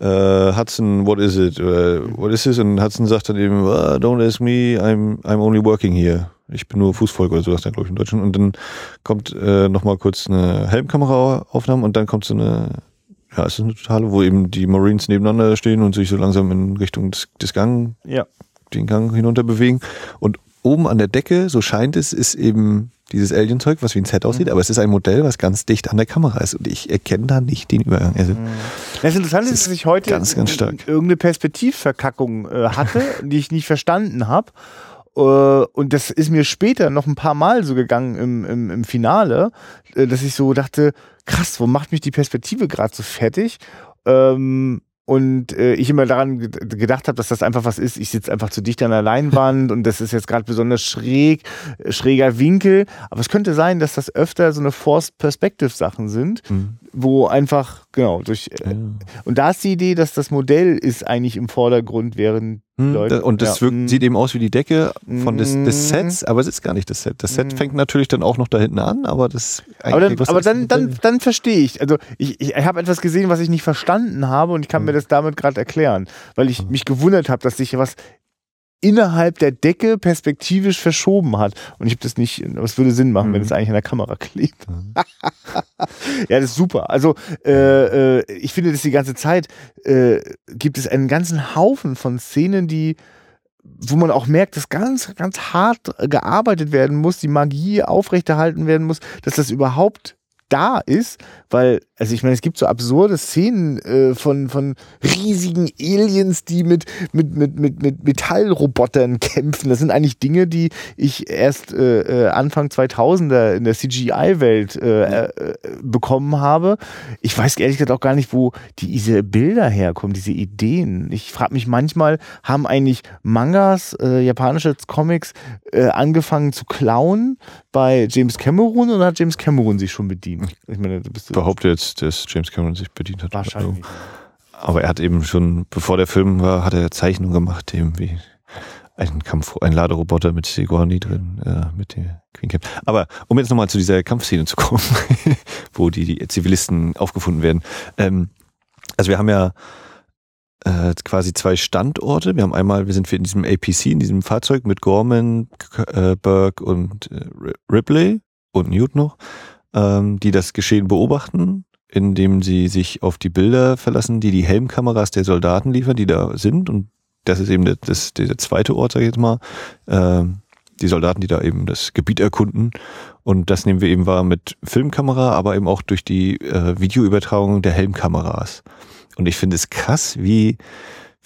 Hudson, what is it? Uh, what is this? Und Hudson sagt dann eben, oh, don't ask me, I'm, I'm only working here. Ich bin nur Fußvolk oder so, das dann glaube ich im Deutschen. Und dann kommt äh, nochmal kurz eine Helmkamera-Aufnahme und dann kommt so eine, ja, es ist eine totale, wo eben die Marines nebeneinander stehen und sich so langsam in Richtung des, des Gang, ja. den Gang hinunter bewegen. Und oben an der Decke, so scheint es, ist eben dieses Alien-Zeug, was wie ein Set aussieht, mhm. aber es ist ein Modell, was ganz dicht an der Kamera ist und ich erkenne da nicht den Übergang. Also, mhm. Das Interessante ist, dass ich heute ganz, ganz stark. irgendeine Perspektivverkackung äh, hatte, die ich nicht verstanden habe. Äh, und das ist mir später noch ein paar Mal so gegangen im, im, im Finale, äh, dass ich so dachte, krass, wo macht mich die Perspektive gerade so fertig? Ähm, und äh, ich immer daran gedacht habe, dass das einfach was ist. Ich sitze einfach zu dicht an der Leinwand und das ist jetzt gerade besonders schräg, äh, schräger Winkel. Aber es könnte sein, dass das öfter so eine Forced Perspective Sachen sind, mhm. wo einfach, genau, durch. Äh, ja. Und da ist die Idee, dass das Modell ist eigentlich im Vordergrund, während hm, Leute, und das ja. wirkt, hm. sieht eben aus wie die Decke von des, des, hm. Sets, aber es ist gar nicht das Set. Das Set fängt natürlich dann auch noch da hinten an, aber das Aber dann, aber dann, dann, dann verstehe ich. Also ich, ich habe etwas gesehen, was ich nicht verstanden habe und ich kann mir das damit gerade erklären, weil ich mich gewundert habe, dass sich was innerhalb der Decke perspektivisch verschoben hat. Und ich habe das nicht, es würde Sinn machen, mhm. wenn es eigentlich an der Kamera klebt. Mhm. ja, das ist super. Also äh, äh, ich finde, dass die ganze Zeit äh, gibt es einen ganzen Haufen von Szenen, die wo man auch merkt, dass ganz, ganz hart gearbeitet werden muss, die Magie aufrechterhalten werden muss, dass das überhaupt da ist, weil, also ich meine, es gibt so absurde Szenen äh, von, von riesigen Aliens, die mit, mit, mit, mit, mit Metallrobotern kämpfen. Das sind eigentlich Dinge, die ich erst äh, äh Anfang 2000er in der CGI-Welt äh, äh, bekommen habe. Ich weiß ehrlich gesagt auch gar nicht, wo diese Bilder herkommen, diese Ideen. Ich frage mich manchmal, haben eigentlich Mangas, äh, japanische Comics, äh, angefangen zu klauen bei James Cameron oder hat James Cameron sich schon bedient? Ich meine, du bist behaupte jetzt, dass James Cameron sich bedient hat. Wahrscheinlich. Aber er hat eben schon, bevor der Film war, hat er Zeichnungen gemacht, eben wie ein Kampf, ein Laderoboter mit Sigourney drin, äh, mit der Queen Cap. Aber um jetzt nochmal zu dieser Kampfszene zu kommen, wo die, die Zivilisten aufgefunden werden. Ähm, also wir haben ja äh, quasi zwei Standorte. Wir haben einmal, wir sind in diesem APC, in diesem Fahrzeug mit Gorman, äh, Burke und äh, Ripley und Newt noch, ähm, die das Geschehen beobachten indem sie sich auf die Bilder verlassen, die die Helmkameras der Soldaten liefern, die da sind. Und das ist eben das, das, der zweite Ort, sag ich jetzt mal. Äh, die Soldaten, die da eben das Gebiet erkunden. Und das nehmen wir eben wahr mit Filmkamera, aber eben auch durch die äh, Videoübertragung der Helmkameras. Und ich finde es krass, wie,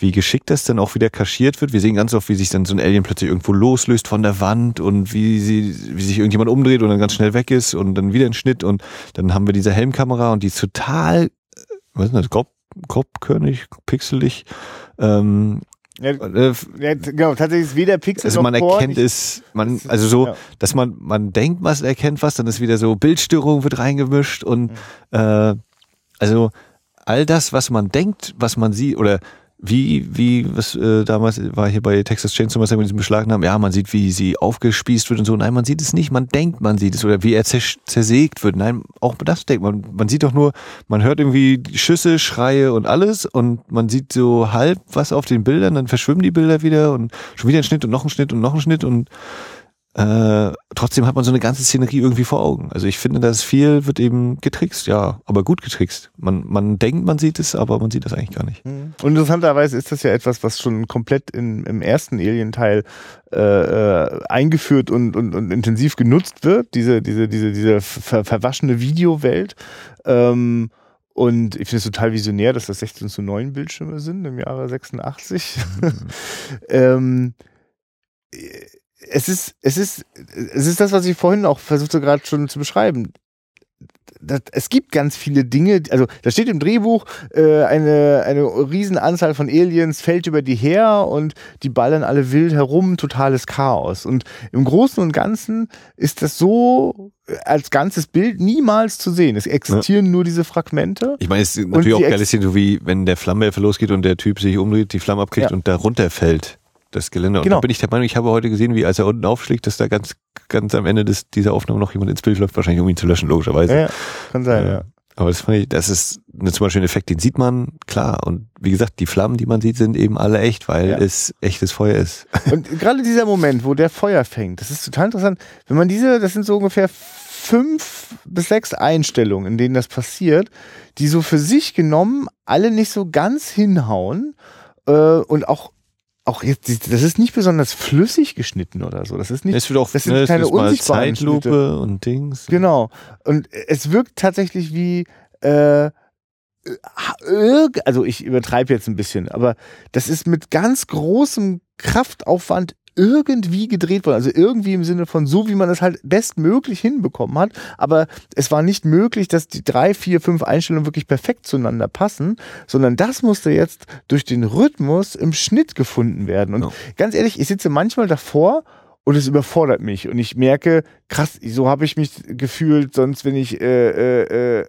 wie geschickt das dann auch wieder kaschiert wird. Wir sehen ganz oft, wie sich dann so ein Alien plötzlich irgendwo loslöst von der Wand und wie sie, wie sich irgendjemand umdreht und dann ganz schnell weg ist und dann wieder ein Schnitt und dann haben wir diese Helmkamera und die ist total, äh, was ist das, grob, grobkörnig, pixelig, ähm, ja, äh, ja, genau, tatsächlich ist weder Pixel also man erkennt es, man also so, ja. dass man man denkt, man erkennt was, dann ist wieder so Bildstörung wird reingemischt und mhm. äh, also all das, was man denkt, was man sieht oder wie, wie, was äh, damals war hier bei Texas Chainsaw Massacre mit diesem Beschlagnahmen, ja, man sieht, wie sie aufgespießt wird und so. Nein, man sieht es nicht, man denkt, man sieht es. Oder wie er zersägt wird. Nein, auch das denkt man. Man sieht doch nur, man hört irgendwie Schüsse, Schreie und alles und man sieht so halb was auf den Bildern, dann verschwimmen die Bilder wieder und schon wieder ein Schnitt und noch ein Schnitt und noch ein Schnitt und äh, trotzdem hat man so eine ganze Szenerie irgendwie vor Augen. Also ich finde, dass viel wird eben getrickst, ja, aber gut getrickst. Man, man denkt, man sieht es, aber man sieht das eigentlich gar nicht. Mhm. Und interessanterweise ist das ja etwas, was schon komplett in, im ersten Alien-Teil äh, äh, eingeführt und, und, und intensiv genutzt wird, diese, diese, diese, diese ver verwaschene Videowelt. Ähm, und ich finde es total visionär, dass das 16 zu 9 Bildschirme sind im Jahre 86. Mhm. ähm, es ist, es ist, es ist das, was ich vorhin auch versuchte gerade schon zu beschreiben. Das, es gibt ganz viele Dinge, also da steht im Drehbuch, äh, eine, eine Riesenanzahl von Aliens fällt über die her und die ballern alle wild herum, totales Chaos. Und im Großen und Ganzen ist das so als ganzes Bild niemals zu sehen. Es existieren ja. nur diese Fragmente. Ich meine, es ist natürlich auch geil, so wie wenn der Flammenwerfer losgeht und der Typ sich umdreht, die Flamme abkriegt ja. und da runterfällt das Geländer. Genau. Und da bin ich der Meinung, ich habe heute gesehen, wie als er unten aufschlägt, dass da ganz, ganz am Ende des, dieser Aufnahme noch jemand ins Bild läuft, wahrscheinlich um ihn zu löschen, logischerweise. Ja, kann sein, äh, ja. Aber das fand ich, das ist eine, zum Beispiel ein Effekt, den sieht man, klar. Und wie gesagt, die Flammen, die man sieht, sind eben alle echt, weil ja. es echtes Feuer ist. Und gerade dieser Moment, wo der Feuer fängt, das ist total interessant. Wenn man diese, das sind so ungefähr fünf bis sechs Einstellungen, in denen das passiert, die so für sich genommen alle nicht so ganz hinhauen äh, und auch auch jetzt, das ist nicht besonders flüssig geschnitten oder so. Das ist nicht, es wird auch, das sind ne, keine unsichtbaren Zeitlupe Schnitte. und Dings. Genau. Und es wirkt tatsächlich wie, äh, also ich übertreibe jetzt ein bisschen, aber das ist mit ganz großem Kraftaufwand irgendwie gedreht worden. Also irgendwie im Sinne von so, wie man es halt bestmöglich hinbekommen hat. Aber es war nicht möglich, dass die drei, vier, fünf Einstellungen wirklich perfekt zueinander passen, sondern das musste jetzt durch den Rhythmus im Schnitt gefunden werden. Und ja. ganz ehrlich, ich sitze manchmal davor und es überfordert mich und ich merke, krass, so habe ich mich gefühlt, sonst wenn ich äh, äh, äh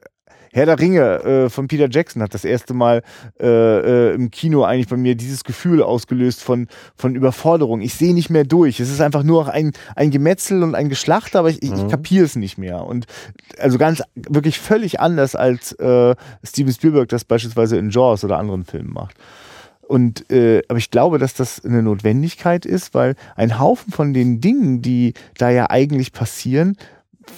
Herr der Ringe äh, von Peter Jackson hat das erste Mal äh, äh, im Kino eigentlich bei mir dieses Gefühl ausgelöst von, von Überforderung. Ich sehe nicht mehr durch. Es ist einfach nur noch ein, ein Gemetzel und ein Geschlachter, aber ich, ich, ich mhm. kapiere es nicht mehr. Und also ganz wirklich völlig anders als äh, Steven Spielberg das beispielsweise in Jaws oder anderen Filmen macht. Und äh, aber ich glaube, dass das eine Notwendigkeit ist, weil ein Haufen von den Dingen, die da ja eigentlich passieren,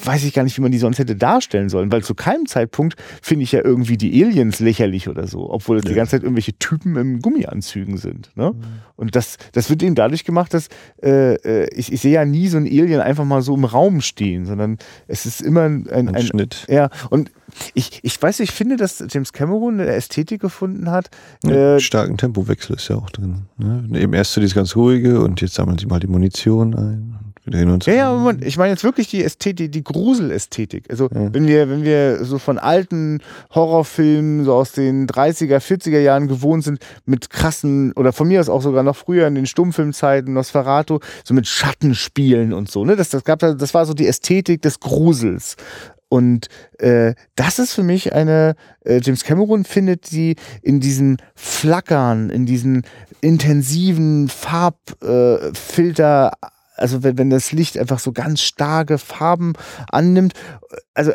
weiß ich gar nicht, wie man die sonst hätte darstellen sollen, weil zu keinem Zeitpunkt finde ich ja irgendwie die Aliens lächerlich oder so, obwohl es ja. die ganze Zeit irgendwelche Typen im Gummianzügen sind. Ne? Mhm. Und das, das wird eben dadurch gemacht, dass äh, äh, ich, ich sehe ja nie so ein Alien einfach mal so im Raum stehen, sondern es ist immer ein, ein, ein, ein Schnitt. Ja, und ich, ich weiß, ich finde, dass James Cameron eine Ästhetik gefunden hat. Ja, äh, starken Tempowechsel ist ja auch drin. Ne? Eben erst so dieses ganz ruhige und jetzt sammeln sie mal die Munition ein. Ja, ja, Moment. ich meine jetzt wirklich die Ästhetik, die Gruselästhetik. Also ja. wenn wir, wenn wir so von alten Horrorfilmen so aus den 30er, 40er Jahren gewohnt sind, mit krassen, oder von mir aus auch sogar noch früher in den Stummfilmzeiten, Nosferatu, so mit Schattenspielen und so, ne? Das, das gab das war so die Ästhetik des Grusels. Und äh, das ist für mich eine, äh, James Cameron findet sie in diesen Flackern, in diesen intensiven Farbfilter äh, also wenn, wenn das Licht einfach so ganz starke Farben annimmt, also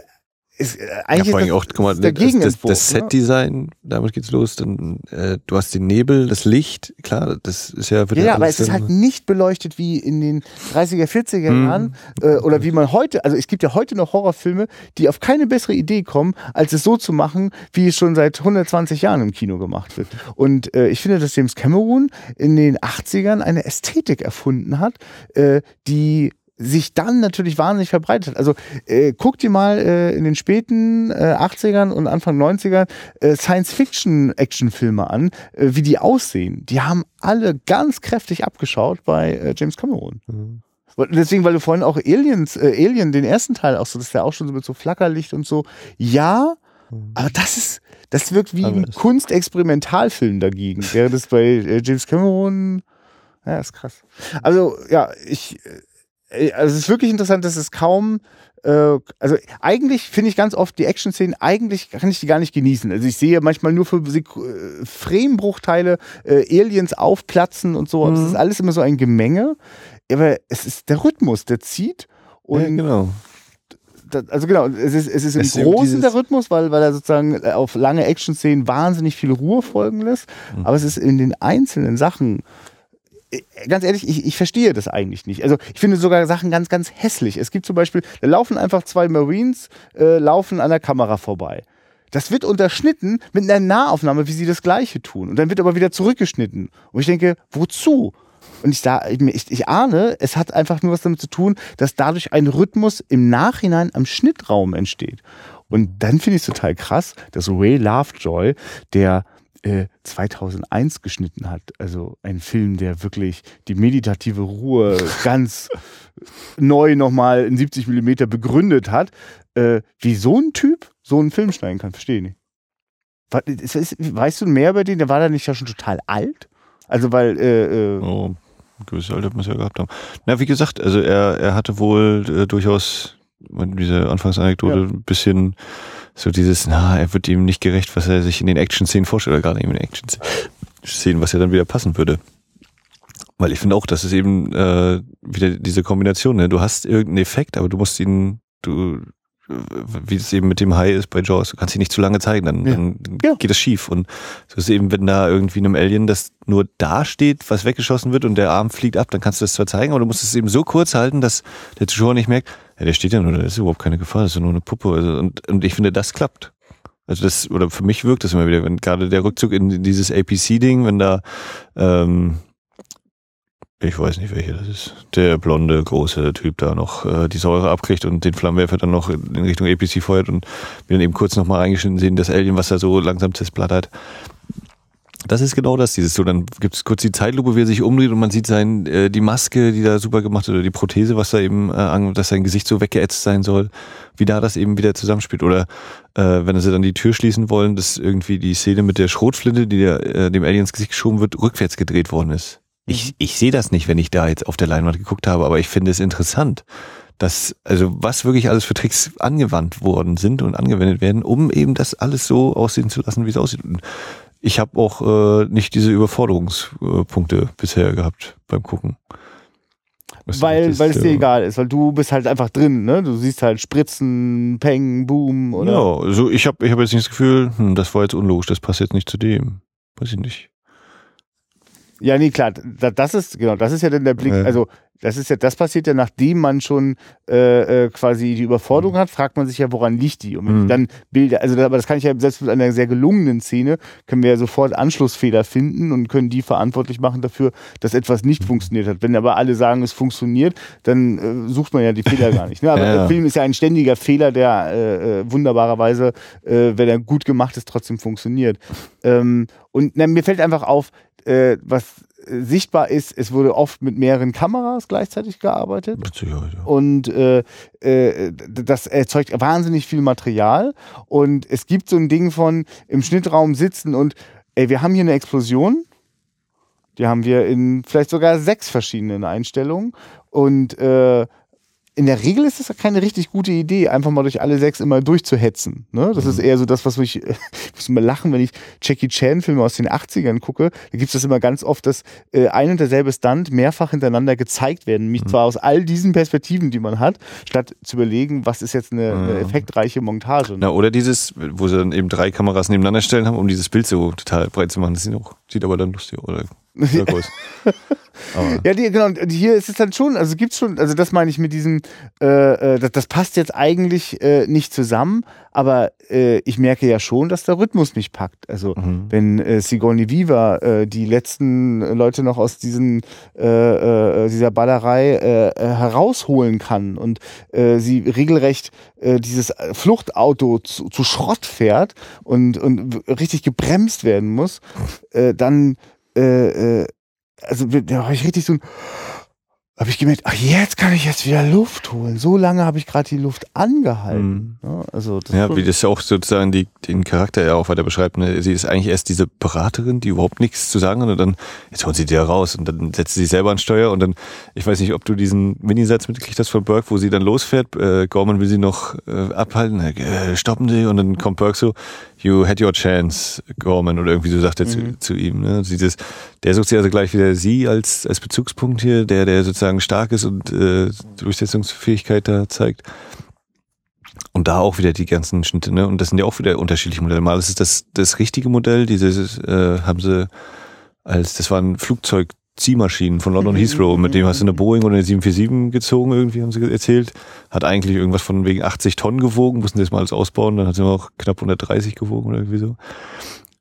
ist, äh, eigentlich ja, ist das, auch, guck mal, ist der das, das, das ne? Set-Design, damit geht's los. Dann äh, du hast den Nebel, das Licht, klar, das ist ja. Ja, ja, aber es ist halt nicht beleuchtet wie in den 30er, 40er Mhm. Jahren äh, oder wie man heute, also es gibt ja heute noch Horrorfilme, die auf keine bessere Idee kommen, als es so zu machen, wie es schon seit 120 Jahren im Kino gemacht wird. Und äh, ich finde, dass James Cameron in den 80ern eine Ästhetik erfunden hat, äh, die sich dann natürlich wahnsinnig verbreitet hat. Also äh, guck dir mal äh, in den späten äh, 80ern und Anfang 90ern äh, Science-Fiction-Actionfilme an, äh, wie die aussehen. Die haben alle ganz kräftig abgeschaut bei äh, James Cameron. Mhm. Deswegen, weil du vorhin auch Aliens, äh, Alien, den ersten Teil auch so, das ist ja auch schon so mit so Flackerlicht und so. Ja, aber das ist, das wirkt wie ein Anders. Kunstexperimentalfilm dagegen. Während es bei äh, James Cameron, ja, ist krass. Also, ja, ich, äh, also es ist wirklich interessant, dass es kaum, äh, also eigentlich finde ich ganz oft die Action-Szenen, eigentlich kann ich die gar nicht genießen. Also ich sehe manchmal nur für Sek äh, Frame-Bruchteile äh, Aliens aufplatzen und so. Es Mhm. ist alles immer so ein Gemenge. Aber es ist der Rhythmus, der zieht. Und ja, genau. da, also genau, es ist, es ist im Es Großen der Rhythmus, weil, weil er sozusagen äh, auf lange Action-Szenen wahnsinnig viel Ruhe folgen lässt. Mhm. Aber es ist in den einzelnen Sachen, äh, ganz ehrlich, ich, ich verstehe das eigentlich nicht. Also ich finde sogar Sachen ganz, ganz hässlich. Es gibt zum Beispiel, da laufen einfach zwei Marines, äh, laufen an der Kamera vorbei. Das wird unterschnitten mit einer Nahaufnahme, wie sie das Gleiche tun. Und dann wird aber wieder zurückgeschnitten. Und ich denke, wozu? Und ich, sah, ich, ich ahne, es hat einfach nur was damit zu tun, dass dadurch ein Rhythmus im Nachhinein am Schnittraum entsteht. Und dann finde ich es total krass, dass Ray Lovejoy, der äh, 2001 geschnitten hat, also ein Film, der wirklich die meditative Ruhe ganz neu nochmal in 70 Millimeter begründet hat, äh, wie so ein Typ so einen Film schneiden kann, verstehe ich nicht. Wa- ist- ist- Weißt du mehr über den? Der war da nicht ja schon total alt? Also weil äh, äh, Oh, ein gewisses Alter muss er ja gehabt haben. Na, wie gesagt, also er, er hatte wohl äh, durchaus diese Anfangsanekdote Ja. ein bisschen so dieses, na, er wird ihm nicht gerecht, was er sich in den Action-Szenen vorstellt, oder gerade eben in den Action-Szenen, was ja dann wieder passen würde. Weil ich finde auch, das ist eben äh, wieder diese Kombination, ne? Du hast irgendeinen Effekt, aber du musst ihn, du, wie es eben mit dem Hai ist bei Jaws, du kannst ihn nicht zu lange zeigen, dann, Ja. dann Ja. geht es schief. Und so ist eben, wenn da irgendwie einem Alien das nur da steht, was weggeschossen wird und der Arm fliegt ab, dann kannst du das zwar zeigen, aber du musst es eben so kurz halten, dass der Zuschauer nicht merkt, ja, der steht ja nur, da ist überhaupt keine Gefahr, das ist nur eine Puppe. Also, und, und ich finde, das klappt. Also das, oder für mich wirkt das immer wieder, wenn gerade der Rückzug in dieses APC-Ding, wenn da, ähm, ich weiß nicht welcher das ist, der blonde, große Typ da noch äh, die Säure abkriegt und den Flammenwerfer dann noch in Richtung APC feuert und wir dann eben kurz nochmal reingeschnitten sehen, das Alien, was da so langsam zersplattert. Das ist genau das, dieses so, dann gibt's kurz die Zeitlupe, wie er sich umdreht und man sieht sein, äh, die Maske, die da super gemacht wird, oder die Prothese, was da eben, äh, dass sein Gesicht so weggeätzt sein soll, wie da das eben wieder zusammenspielt. Oder äh, wenn sie dann die Tür schließen wollen, dass irgendwie die Szene mit der Schrotflinte, die der, äh, dem Alien ins Gesicht geschoben wird, rückwärts gedreht worden ist. Ich, ich sehe das nicht, wenn ich da jetzt auf der Leinwand geguckt habe, aber ich finde es interessant, dass, also was wirklich alles für Tricks angewandt worden sind und angewendet werden, um eben das alles so aussehen zu lassen, wie es aussieht. Und ich habe auch äh, nicht diese Überforderungspunkte bisher gehabt beim Gucken. Was weil, weil es dir äh, egal ist, weil du bist halt einfach drin, ne? Du siehst halt Spritzen, Peng, Boom oder. Ja, also ich habe ich hab jetzt nicht das Gefühl, hm, das war jetzt unlogisch, das passt jetzt nicht zu dem. Weiß ich nicht. Ja, nee, klar, da, das ist, genau, das ist ja dann der Blick, also das ist ja, das passiert ja, nachdem man schon äh, äh, quasi die Überforderung hat, fragt man sich ja, woran liegt die? Und wenn Mhm. ich dann Bilder, also aber das kann ich ja selbst mit einer sehr gelungenen Szene, können wir ja sofort Anschlussfehler finden und können die verantwortlich machen dafür, dass etwas nicht funktioniert hat. Wenn aber alle sagen, es funktioniert, dann äh, sucht man ja die Fehler gar nicht. Ne? Aber Ja. der Film ist ja ein ständiger Fehler, der äh, äh, wunderbarerweise, äh, wenn er gut gemacht ist, trotzdem funktioniert. Ähm, und na, mir fällt einfach auf, äh, was sichtbar ist, es wurde oft mit mehreren Kameras gleichzeitig gearbeitet. Mit Sicherheit, ja. Und äh, äh, das erzeugt wahnsinnig viel Material. Und es gibt so ein Ding von im Schnittraum sitzen und ey, wir haben hier eine Explosion. Die haben wir in vielleicht sogar sechs verschiedenen Einstellungen. Und äh, in der Regel ist es keine richtig gute Idee, einfach mal durch alle sechs immer durchzuhetzen. Ne? Das mhm. ist eher so das, was ich, ich muss immer lachen, wenn ich Jackie Chan-Filme aus den 80ern gucke. Da gibt es das immer ganz oft, dass äh, ein und derselbe Stunt mehrfach hintereinander gezeigt werden. Nämlich mhm. zwar aus all diesen Perspektiven, die man hat, statt zu überlegen, was ist jetzt eine, eine effektreiche Montage. Ne? Na, oder dieses, wo sie dann eben drei Kameras nebeneinander stellen haben, um dieses Bild so total breit zu machen. Das sieht, auch, sieht aber dann lustig oder ja, die, genau. Und hier ist es dann schon, also gibt es schon, also das meine ich mit diesem, äh, äh, das, das, passt jetzt eigentlich äh, nicht zusammen, aber äh, ich merke ja schon, dass der Rhythmus nicht packt. Also mhm. wenn äh, Sigourney Viva äh, die letzten Leute noch aus diesen, äh, dieser Ballerei herausholen kann und sie regelrecht dieses Fluchtauto zu, zu Schrott fährt und, und richtig gebremst werden muss, dann äh, äh, also da habe ich richtig so ein habe ich gemerkt, ach jetzt kann ich jetzt wieder Luft holen. So lange habe ich gerade die Luft angehalten. Mhm. Ja, also das ja wie das ja auch sozusagen die, den Charakter ja auch weiter beschreibt. Ne? Sie ist eigentlich erst diese Beraterin, die überhaupt nichts zu sagen hat und dann, jetzt holt sie dir raus und dann setzt sie sich selber an Steuer und dann, ich weiß nicht, ob du diesen Minisatz mitgekriegt hast von Burke, wo sie dann losfährt, äh, Gorman will sie noch äh, abhalten, äh, stoppen sie und dann kommt Burke so, you had your chance, Gorman, oder irgendwie so sagt er mhm. zu, zu, ihm. Ne? Sie das, der sucht sie also gleich wieder sie als, als Bezugspunkt hier, der, der sozusagen stark ist und äh, Durchsetzungsfähigkeit da zeigt. Und da auch wieder die ganzen Schnitte, ne? Und das sind ja auch wieder unterschiedliche Modelle. Mal ist es das, das richtige Modell, dieses äh, haben sie als, das war ein Flugzeug Ziehmaschinen von London Heathrow. Mit dem hast du eine Boeing oder eine 747 gezogen, irgendwie haben sie erzählt. Hat eigentlich irgendwas von wegen 80 Tonnen gewogen, mussten sie das mal alles ausbauen, dann hat sie auch knapp 130 gewogen oder irgendwie so.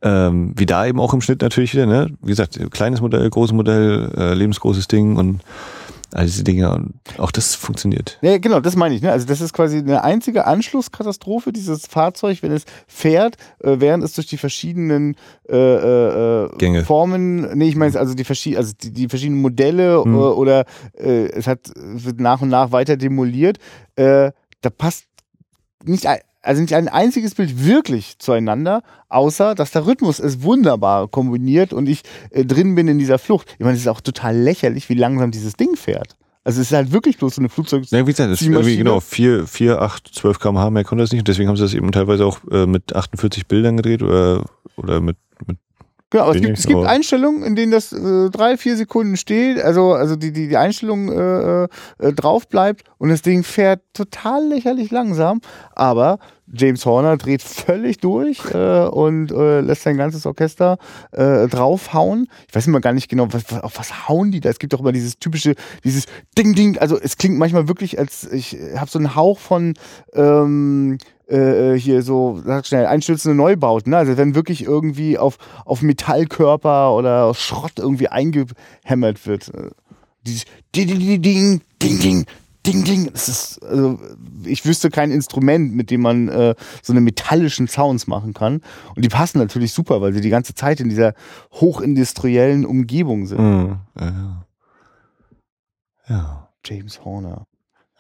Ähm, wie da eben auch im Schnitt natürlich wieder, ne? Wie gesagt, kleines Modell, großes Modell, äh, lebensgroßes Ding und all diese Dinge. Und auch das funktioniert. Ja, genau, das meine ich. Ne? Also das ist quasi eine einzige Anschlusskatastrophe, dieses Fahrzeug, wenn es fährt, äh, während es durch die verschiedenen äh, äh, äh Gänge. Formen, nee, ich meine also die, verschiedenen, also die, die verschiedenen Modelle hm. oder äh, es hat, wird nach und nach weiter demoliert. Äh, da passt nicht also nicht ein einziges Bild wirklich zueinander, außer dass der Rhythmus es wunderbar kombiniert und ich äh, drin bin in dieser Flucht. Ich meine, es ist auch total lächerlich, wie langsam dieses Ding fährt. Also es ist halt wirklich bloß so eine Flugzeug. Ja, wie gesagt, es ist irgendwie genau 4, 4, 8, 12 km/h mehr konnte es nicht und deswegen haben sie das eben teilweise auch äh, mit 48 Bildern gedreht oder, oder mit, mit Genau, aber es gibt, es gibt Einstellungen, in denen das äh, drei, vier Sekunden steht, also, also die, die, die Einstellung äh, äh, drauf bleibt und das Ding fährt total lächerlich langsam, aber James Horner dreht völlig durch äh, und äh, lässt sein ganzes Orchester äh, draufhauen. Ich weiß immer gar nicht genau, was, auf was hauen die da. Es gibt doch immer dieses typische, dieses Ding, Ding. Also es klingt manchmal wirklich, als ich habe so einen Hauch von ähm, äh, hier so, sag schnell, einstürzende Neubauten. Ne? Also wenn wirklich irgendwie auf, auf Metallkörper oder Schrott irgendwie eingehämmert wird. Äh, dieses Ding, Ding, Ding, Ding, Ding, Ding. Das ist, also, ich wüsste kein Instrument, mit dem man äh, so eine metallischen Sounds machen kann. Und die passen natürlich super, weil sie die ganze Zeit in dieser hochindustriellen Umgebung sind. Mhm. Ja. ja. James Horner.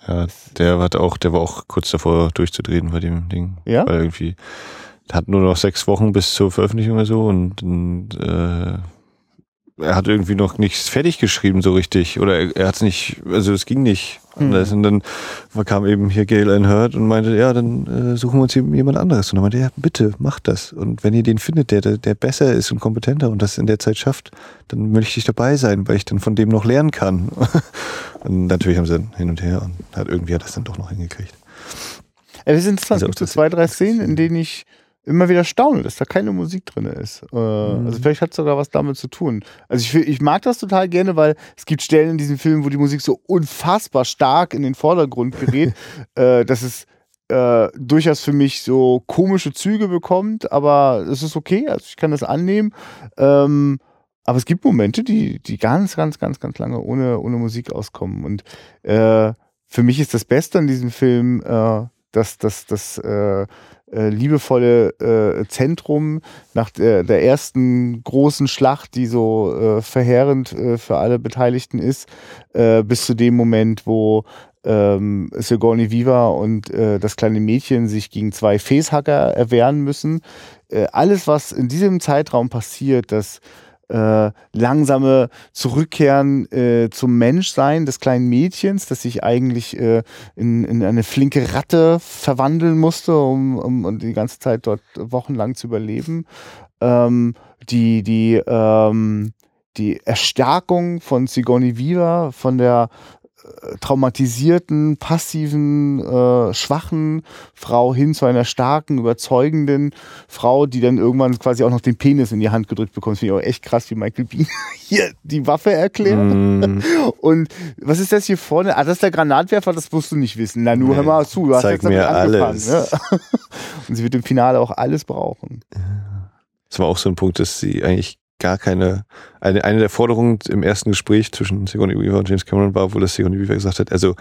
Ja, der hat auch, der war auch kurz davor durchzudrehen bei dem Ding. Ja. Weil irgendwie hat nur noch sechs Wochen bis zur Veröffentlichung oder so und, und äh, er hat irgendwie noch nichts fertig geschrieben so richtig oder er, er hat es nicht, also es ging nicht anders. Mhm. Und dann kam eben hier Gail Hurt und meinte, ja, dann äh, suchen wir uns jemand anderes. Und dann meinte er, ja, bitte, macht das. Und wenn ihr den findet, der, der besser ist und kompetenter und das in der Zeit schafft, dann möchte ich dabei sein, weil ich dann von dem noch lernen kann. und natürlich haben sie dann hin und her und hat irgendwie hat das dann doch noch hingekriegt. Ja, das ist interessant. Es gibt so zwei, drei Szenen, in denen ich immer wieder staune, dass da keine Musik drin ist. Äh, mhm. Also vielleicht hat es sogar was damit zu tun. Also ich, ich mag das total gerne, weil es gibt Stellen in diesem Film, wo die Musik so unfassbar stark in den Vordergrund gerät, äh, dass es äh, durchaus für mich so komische Züge bekommt, aber es ist okay, also ich kann das annehmen. Ähm, aber es gibt Momente, die, die ganz, ganz, ganz, ganz lange ohne, ohne Musik auskommen. Und äh, für mich ist das Beste an diesem Film, äh, dass, dass, dass äh, liebevolle äh, Zentrum nach der, der, ersten großen Schlacht, die so äh, verheerend äh, für alle Beteiligten ist, äh, bis zu dem Moment, wo ähm, Sigourney Viva und äh, das kleine Mädchen sich gegen zwei Facehacker erwehren müssen. alles, was in diesem Zeitraum passiert, das äh, langsame Zurückkehren äh, zum Menschsein des kleinen Mädchens, das sich eigentlich äh, in, in eine flinke Ratte verwandeln musste, um, um, um die ganze Zeit dort wochenlang zu überleben. Ähm, die, die, ähm, die Erstärkung von Sigourney Viva, von der traumatisierten, passiven, äh, schwachen Frau hin zu einer starken, überzeugenden Frau, die dann irgendwann quasi auch noch den Penis in die Hand gedrückt bekommt. Finde ich auch echt krass, wie Michael Bean hier die Waffe erklärt. Mm. Und was ist das hier vorne? Ah, das ist der Granatwerfer, das musst du nicht wissen. Na, nur nee, hör mal zu, du hast jetzt damit angefangen. Ne? Und sie wird im Finale auch alles brauchen. Das war auch so ein Punkt, dass sie eigentlich gar keine, eine, eine der Forderungen im ersten Gespräch zwischen Sigourney Weaver und James Cameron war, wo das Sigourney Weaver gesagt hat, also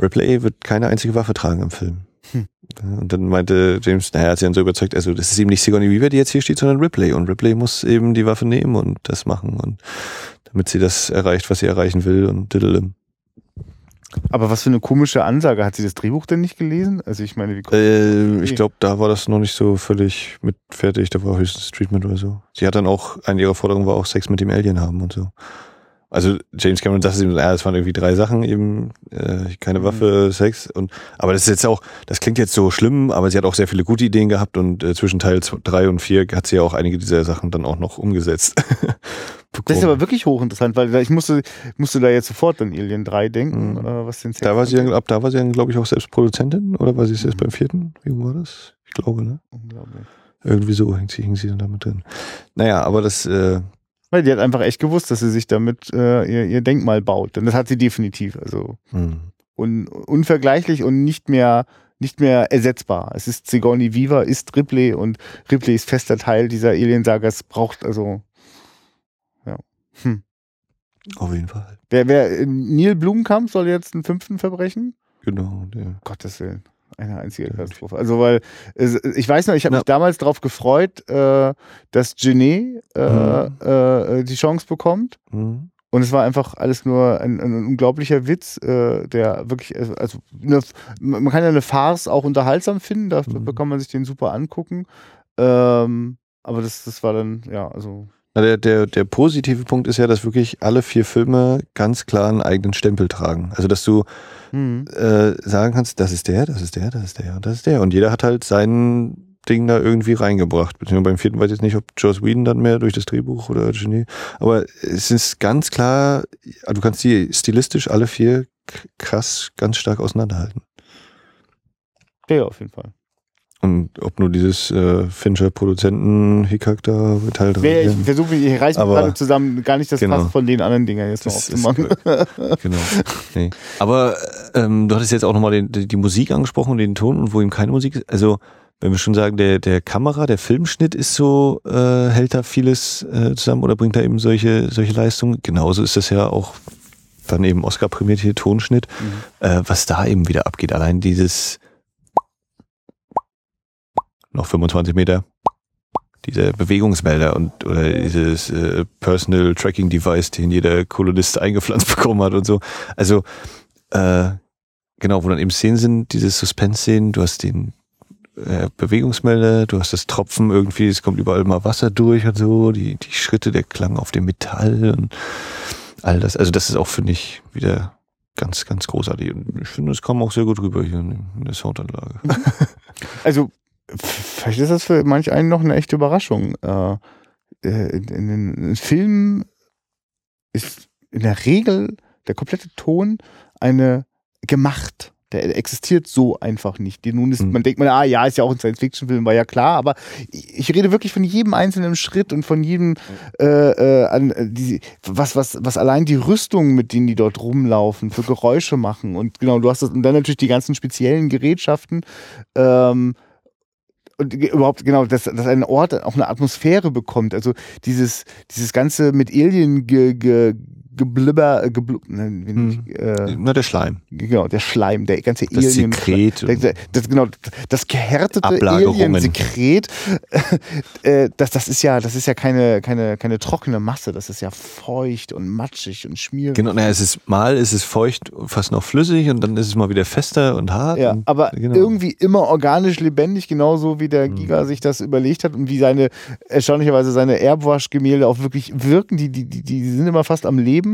Ripley wird keine einzige Waffe tragen im Film. Hm. Und dann meinte James, naja, hat sie dann so überzeugt, also das ist eben nicht Sigourney Weaver, die jetzt hier steht, sondern Ripley. Und Ripley muss eben die Waffe nehmen und das machen und damit sie das erreicht, was sie erreichen will und diddle. Aber was für eine komische Ansage. Hat sie das Drehbuch denn nicht gelesen? Also ich meine, wie äh, Ich glaube, da war das noch nicht so völlig mit fertig. Da war höchstens Treatment oder so. Sie hat dann auch, eine ihrer Forderungen war auch Sex mit dem Alien haben und so. Also James Cameron sagt ihm, ja, das waren irgendwie drei Sachen, eben äh, keine Waffe, mhm. Sex und aber das ist jetzt auch, das klingt jetzt so schlimm, aber sie hat auch sehr viele gute Ideen gehabt und äh, zwischen Teil drei und vier hat sie ja auch einige dieser Sachen dann auch noch umgesetzt. das ist aber wirklich hochinteressant, weil ich musste, musste da jetzt sofort an Alien 3 denken, mhm. oder was den Sex Da war sie, ab da war sie dann, glaube ich, auch selbst Produzentin, oder war sie es mhm. erst beim vierten? Wie war das? Ich glaube, ne? Unglaublich. Irgendwie so hängt sie, hing sie dann damit drin. Naja, aber das, äh, weil die hat einfach echt gewusst, dass sie sich damit äh, ihr, ihr Denkmal baut. Und das hat sie definitiv. Also hm. un, unvergleichlich und nicht mehr nicht mehr ersetzbar. Es ist Sigourney Viva, ist Ripley und Ripley ist fester Teil dieser Alien-Saga. Es braucht also ja. Hm. Auf jeden Fall. Wer, wer Neil Blumenkamp soll jetzt einen fünften verbrechen? Genau, der. Gottes Willen. Eine einzige Katastrophe. Also, weil ich weiß noch, ich habe ja. mich damals darauf gefreut, äh, dass Genet äh, mhm. äh, die Chance bekommt. Mhm. Und es war einfach alles nur ein, ein unglaublicher Witz, äh, der wirklich, also, also eine, man kann ja eine Farce auch unterhaltsam finden, da mhm. kann man sich den super angucken. Ähm, aber das, das war dann, ja, also na, der, der, der positive Punkt ist ja, dass wirklich alle vier Filme ganz klar einen eigenen Stempel tragen. Also, dass du mhm. äh, sagen kannst, das ist der, das ist der, das ist der und das ist der. Und jeder hat halt sein Ding da irgendwie reingebracht. Beziehungsweise beim vierten weiß ich jetzt nicht, ob Joss Whedon dann mehr durch das Drehbuch oder Genie. Aber es ist ganz klar, du kannst die stilistisch alle vier krass, ganz stark auseinanderhalten. Ja, auf jeden Fall. Und ob nur dieses äh, Fincher Produzenten-Hickhack da Teil 3. ich versuche, ich reiße mich gerade zusammen, gar nicht das genau. Pass von den anderen Dingern jetzt noch aufzumachen. genau. Nee. Aber ähm, du hattest jetzt auch nochmal die, die Musik angesprochen, den Ton und wo ihm keine Musik ist. Also, wenn wir schon sagen, der, der Kamera, der Filmschnitt ist so, äh, hält da vieles äh, zusammen oder bringt da eben solche, solche Leistungen. Genauso ist das ja auch dann eben Oscar-prämiert hier Tonschnitt, mhm. äh, was da eben wieder abgeht. Allein dieses noch 25 Meter. Diese Bewegungsmelder und oder dieses äh, Personal Tracking Device, den jeder Kolonist eingepflanzt bekommen hat und so. Also äh, genau, wo dann eben Szenen sind, diese Suspense-Szenen, du hast den äh, Bewegungsmelder, du hast das Tropfen irgendwie, es kommt überall mal Wasser durch und so, die, die Schritte, der Klang auf dem Metall und all das. Also das ist auch, finde ich, wieder ganz, ganz großartig. Und ich finde, es kam auch sehr gut rüber hier in der Soundanlage. Also vielleicht ist das für manch einen noch eine echte Überraschung. Äh, äh, in, in, in Filmen ist in der Regel der komplette Ton eine gemacht. Der existiert so einfach nicht. Nun ist, mhm. man denkt man, ah ja, ist ja auch ein Science-Fiction-Film, war ja klar, aber ich rede wirklich von jedem einzelnen Schritt und von jedem, äh, äh, an, äh, die, was, was, was allein die Rüstungen, mit denen die dort rumlaufen, für Geräusche machen. Und genau, du hast das, und dann natürlich die ganzen speziellen Gerätschaften, ähm, und überhaupt genau, dass, dass ein Ort auch eine Atmosphäre bekommt. Also dieses, dieses ganze mit Alien ge, ge, Geblibber, äh, geblub, ne, hm. äh, Na, der Schleim. Genau, der Schleim, der ganze das Alien. Sekret. Der, das, genau, das gehärtete Alien-Sekret, äh, das, das ist ja, das ist ja keine, keine, keine trockene Masse, das ist ja feucht und matschig und schmierig. Genau, naja, es ist mal ist es feucht, fast noch flüssig und dann ist es mal wieder fester und hart. Ja, und, aber genau. irgendwie immer organisch lebendig, genauso wie der hm. Giga mhm. sich das überlegt hat und wie seine, erstaunlicherweise seine Erbwaschgemälde auch wirklich wirken, die, die, die, die sind immer fast am Leben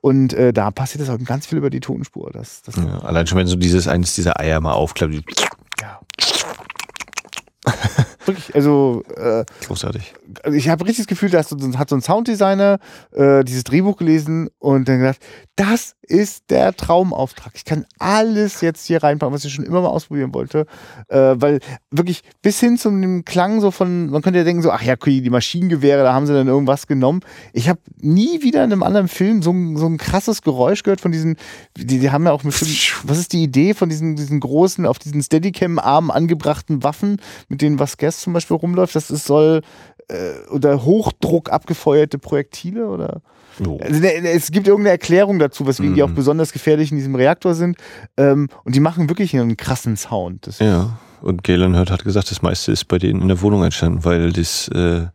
und äh, da passiert es auch ganz viel über die Tonspur. Das, das ja, allein schon, wenn so dieses eines dieser Eier mal aufklappt. Ja. Wirklich, also äh, großartig. Also ich habe richtig das Gefühl, dass so, hat so ein Sounddesigner äh, dieses Drehbuch gelesen und dann gedacht, das ist der Traumauftrag. Ich kann alles jetzt hier reinpacken, was ich schon immer mal ausprobieren wollte, äh, weil wirklich bis hin zu dem Klang so von, man könnte ja denken so, ach ja, okay, die Maschinengewehre, da haben sie dann irgendwas genommen. Ich habe nie wieder in einem anderen Film so, so ein krasses Geräusch gehört von diesen, die, die haben ja auch bestimmt, was ist die Idee von diesen, diesen großen, auf diesen Steadicam-Armen angebrachten Waffen, mit denen was Guest zum Beispiel rumläuft? Das ist, soll äh, oder Hochdruck abgefeuerte Projektile oder? Oh. Also, ne, es gibt irgendeine Erklärung dazu, weswegen mhm. die auch besonders gefährlich in diesem Reaktor sind. Ähm, und die machen wirklich einen krassen Sound. Das ja, und Galen Hurt hat gesagt, das meiste ist bei denen in der Wohnung entstanden, weil das äh,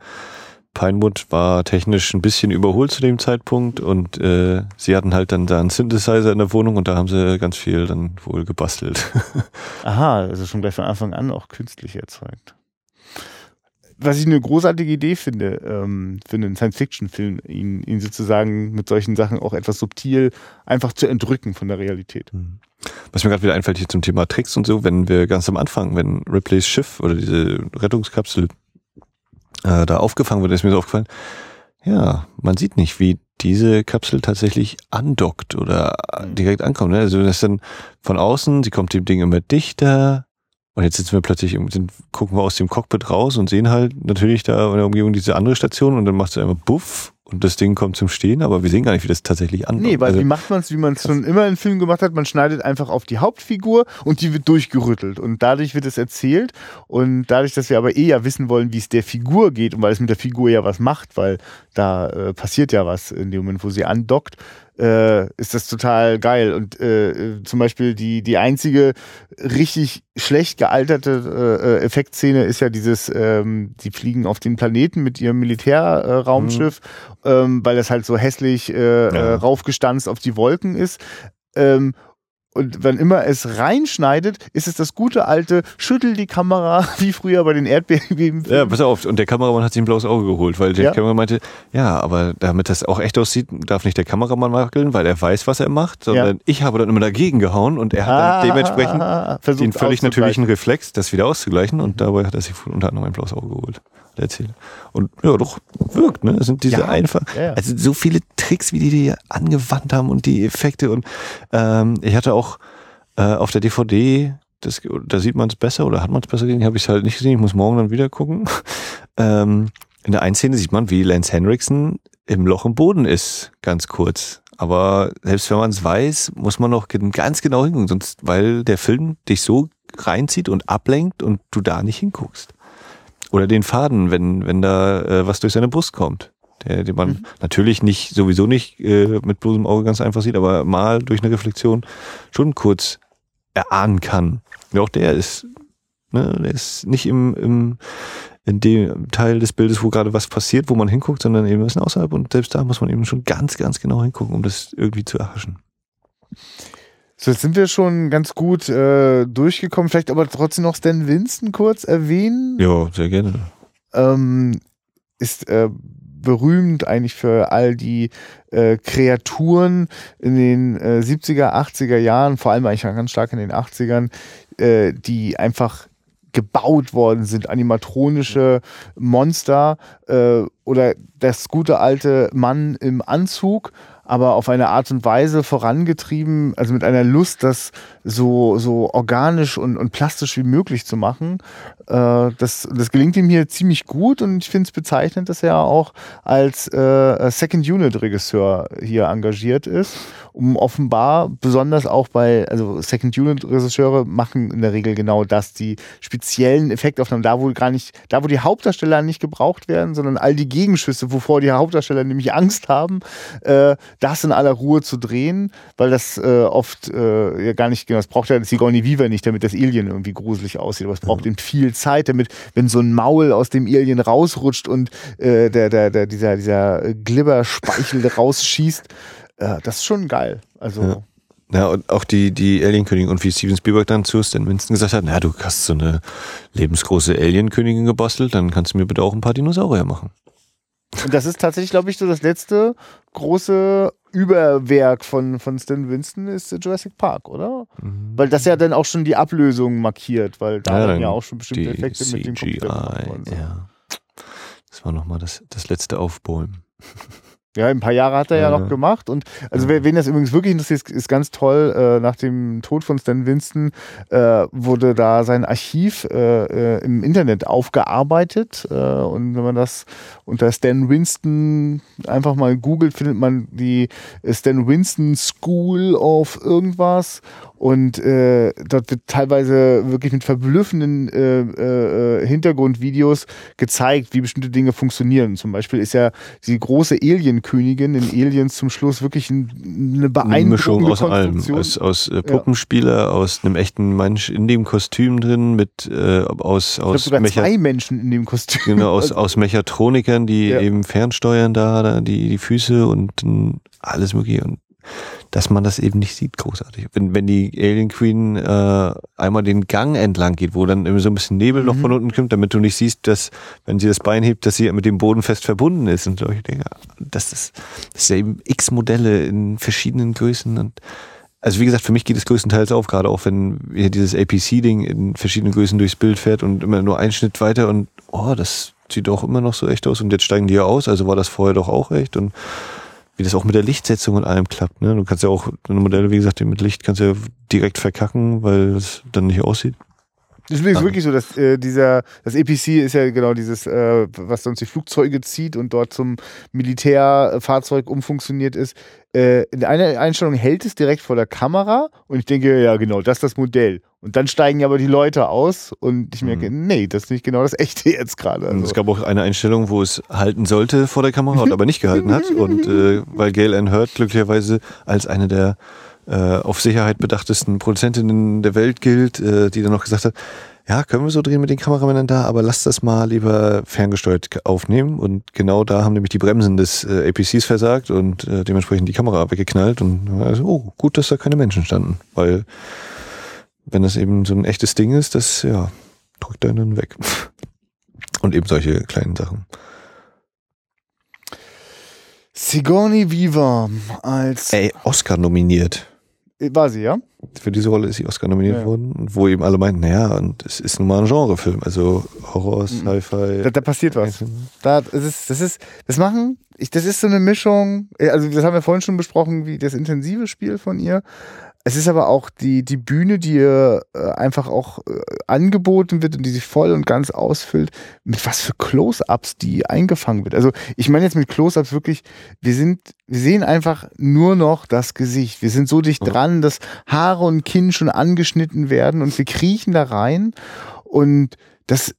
Pinewood war technisch ein bisschen überholt zu dem Zeitpunkt und äh, sie hatten halt dann da einen Synthesizer in der Wohnung und da haben sie ganz viel dann wohl gebastelt. Aha, also schon gleich von Anfang an auch künstlich erzeugt was ich eine großartige Idee finde, ähm, für einen Science-Fiction-Film, ihn, ihn sozusagen mit solchen Sachen auch etwas subtil einfach zu entrücken von der Realität. Mhm. Was mir gerade wieder einfällt hier zum Thema Tricks und so, wenn wir ganz am Anfang, wenn Ripleys Schiff oder diese Rettungskapsel äh, da aufgefangen wird, ist mir so aufgefallen, ja, man sieht nicht, wie diese Kapsel tatsächlich andockt oder mhm. direkt ankommt. Ne? Also das ist dann von außen, sie kommt dem Ding immer dichter, und jetzt sitzen wir plötzlich, sind, gucken wir aus dem Cockpit raus und sehen halt natürlich da in der Umgebung diese andere Station und dann machst du einmal Buff und das Ding kommt zum Stehen, aber wir sehen gar nicht, wie das tatsächlich ankommt. Nee, weil also, wie macht man es, wie man es schon immer im Film gemacht hat? Man schneidet einfach auf die Hauptfigur und die wird durchgerüttelt und dadurch wird es erzählt und dadurch, dass wir aber eh ja wissen wollen, wie es der Figur geht und weil es mit der Figur ja was macht, weil da äh, passiert ja was in dem Moment, wo sie andockt, äh, ist das total geil. Und äh, zum Beispiel die, die einzige richtig schlecht gealterte äh, Effektszene ist ja dieses, ähm, die fliegen auf den Planeten mit ihrem Militärraumschiff, mhm. ähm, weil das halt so hässlich äh, ja. äh, raufgestanzt auf die Wolken ist. Ähm, und wenn immer es reinschneidet, ist es das gute alte Schüttel die Kamera, wie früher bei den Erdbeben. Ja, pass auf. Und der Kameramann hat sich ein blaues Auge geholt, weil der ja. Kameramann meinte, ja, aber damit das auch echt aussieht, darf nicht der Kameramann wackeln, weil er weiß, was er macht, sondern ja. ich habe dann immer dagegen gehauen und er hat dann ah, dementsprechend Versucht den völlig natürlichen Reflex, das wieder auszugleichen und dabei hat er sich unter anderem ein blaues Auge geholt. Erzähle. Und ja, doch, wirkt, ne? Es sind diese ja, einfach, ja. also so viele Tricks, wie die die angewandt haben und die Effekte und ähm, ich hatte auch äh, auf der DVD, das, da sieht man es besser oder hat man es besser gesehen, habe ich es halt nicht gesehen, ich muss morgen dann wieder gucken. ähm, in der einen Szene sieht man, wie Lance Henriksen im Loch im Boden ist, ganz kurz. Aber selbst wenn man es weiß, muss man noch ganz genau hingucken, sonst, weil der Film dich so reinzieht und ablenkt und du da nicht hinguckst. Oder den Faden, wenn, wenn da äh, was durch seine Brust kommt. Der, den man mhm. natürlich nicht, sowieso nicht äh, mit bloßem Auge ganz einfach sieht, aber mal durch eine Reflexion schon kurz erahnen kann. Ja, auch der ist, ne, der ist nicht im, im, in dem Teil des Bildes, wo gerade was passiert, wo man hinguckt, sondern eben ein bisschen außerhalb und selbst da muss man eben schon ganz, ganz genau hingucken, um das irgendwie zu erhaschen. So, jetzt sind wir schon ganz gut äh, durchgekommen. Vielleicht aber trotzdem noch Stan Winston kurz erwähnen. Ja, sehr gerne. Ähm, ist äh, berühmt eigentlich für all die äh, Kreaturen in den äh, 70er, 80er Jahren, vor allem eigentlich ganz stark in den 80ern, äh, die einfach gebaut worden sind, animatronische Monster äh, oder das gute alte Mann im Anzug aber auf eine Art und Weise vorangetrieben, also mit einer Lust, das so, so organisch und, und plastisch wie möglich zu machen. Äh, das, das gelingt ihm hier ziemlich gut und ich finde es bezeichnend, dass er auch als äh, Second Unit Regisseur hier engagiert ist, um offenbar besonders auch bei, also Second Unit Regisseure machen in der Regel genau das, die speziellen Effektaufnahmen, da wo gar nicht, da wo die Hauptdarsteller nicht gebraucht werden, sondern all die Gegenschüsse, wovor die Hauptdarsteller nämlich Angst haben, äh, das in aller Ruhe zu drehen, weil das äh, oft äh, ja gar nicht, genau, das braucht ja Sigourney Weaver nicht, damit das Alien irgendwie gruselig aussieht, aber es braucht eben viel Zeit, damit, wenn so ein Maul aus dem Alien rausrutscht und äh, der, der, der, dieser, dieser Glibberspeichel rausschießt, äh, das ist schon geil. Also. Ja. Ja, und auch die, die Alien-Königin und wie Steven Spielberg dann zu Stan Winston gesagt hat, na, du hast so eine lebensgroße Alien-Königin gebastelt, dann kannst du mir bitte auch ein paar Dinosaurier machen. Und das ist tatsächlich, glaube ich, so das letzte große Überwerk von, von Stan Winston ist Jurassic Park, oder? Mhm. Weil das ja dann auch schon die Ablösung markiert, weil da ja, dann ja auch schon bestimmte Effekte CGI, mit dem Computer so. Ja. Das war nochmal das, das letzte Aufbäumen. Ja, ein paar Jahre hat er ja, ja noch gemacht. Und also wen das übrigens wirklich interessiert, ist ganz toll. Äh, nach dem Tod von Stan Winston äh, wurde da sein Archiv äh, im Internet aufgearbeitet. Und wenn man das unter Stan Winston einfach mal googelt, findet man die Stan Winston School of irgendwas. Und äh, dort wird teilweise wirklich mit verblüffenden äh, äh, Hintergrundvideos gezeigt, wie bestimmte Dinge funktionieren. Zum Beispiel ist ja die große Alien-Königin in Aliens zum Schluss wirklich ein, eine beeindruckende Mischung aus allem. Aus, aus äh, Puppenspieler, ja. aus einem echten Mensch in dem Kostüm drin, mit äh, aus, aus sogar zwei Menschen in dem Kostüm. Genau, aus, aus Mechatronikern, die ja. eben fernsteuern da, da die, die Füße und alles mögliche. Und dass man das eben nicht sieht, großartig. Wenn, wenn die Alien Queen äh, einmal den Gang entlang geht, wo dann immer so ein bisschen Nebel mhm. noch von unten kommt, damit du nicht siehst, dass, wenn sie das Bein hebt, dass sie mit dem Boden fest verbunden ist und solche Dinge. Das ist, das ist ja eben x Modelle in verschiedenen Größen und also wie gesagt, für mich geht es größtenteils auf, gerade auch wenn hier dieses APC-Ding in verschiedenen Größen durchs Bild fährt und immer nur einen Schnitt weiter und oh, das sieht doch immer noch so echt aus und jetzt steigen die ja aus, also war das vorher doch auch echt und wie das auch mit der Lichtsetzung und allem klappt. Ne? Du kannst ja auch deine Modelle, wie gesagt, mit Licht kannst du ja direkt verkacken, weil es dann nicht aussieht. Das ist übrigens wirklich so, dass äh, dieser, das EPC ist ja genau dieses, äh, was sonst die Flugzeuge zieht und dort zum Militärfahrzeug umfunktioniert ist. Äh, in einer Einstellung hält es direkt vor der Kamera und ich denke, ja genau, das ist das Modell. Und dann steigen aber die Leute aus und ich merke, mhm. nee, das ist nicht genau das echte jetzt gerade. Also. Es gab auch eine Einstellung, wo es halten sollte vor der Kamera und aber nicht gehalten hat. Und äh, weil Gail Ann Hurt glücklicherweise als eine der äh, auf Sicherheit bedachtesten Produzentinnen der Welt gilt, äh, die dann noch gesagt hat, ja, können wir so drehen mit den Kameramännern da, aber lasst das mal lieber ferngesteuert aufnehmen. Und genau da haben nämlich die Bremsen des äh, APCs versagt und äh, dementsprechend die Kamera weggeknallt. Und also, oh, gut, dass da keine Menschen standen. Weil wenn das eben so ein echtes Ding ist, das ja, drückt einen dann weg. Und eben solche kleinen Sachen. Sigourney Weaver als. Ey, Oscar nominiert. War sie, ja? Für diese Rolle ist sie Oscar nominiert ja. worden, wo eben alle meinten, naja, und es ist nun mal ein Genrefilm, also Horror, mhm. Sci-Fi. Da, da, passiert was. Da, das ist, das ist, das machen, ich, das ist so eine Mischung, also das haben wir vorhin schon besprochen, wie das intensive Spiel von ihr, es ist aber auch die, die Bühne, die ihr äh, einfach auch äh, angeboten wird und die sich voll und ganz ausfüllt, mit was für Close-Ups die eingefangen wird. Also ich meine jetzt mit Close-Ups wirklich, wir sind, wir sehen einfach nur noch das Gesicht. Wir sind so dicht dran, dass Haare und Kinn schon angeschnitten werden und wir kriechen da rein und das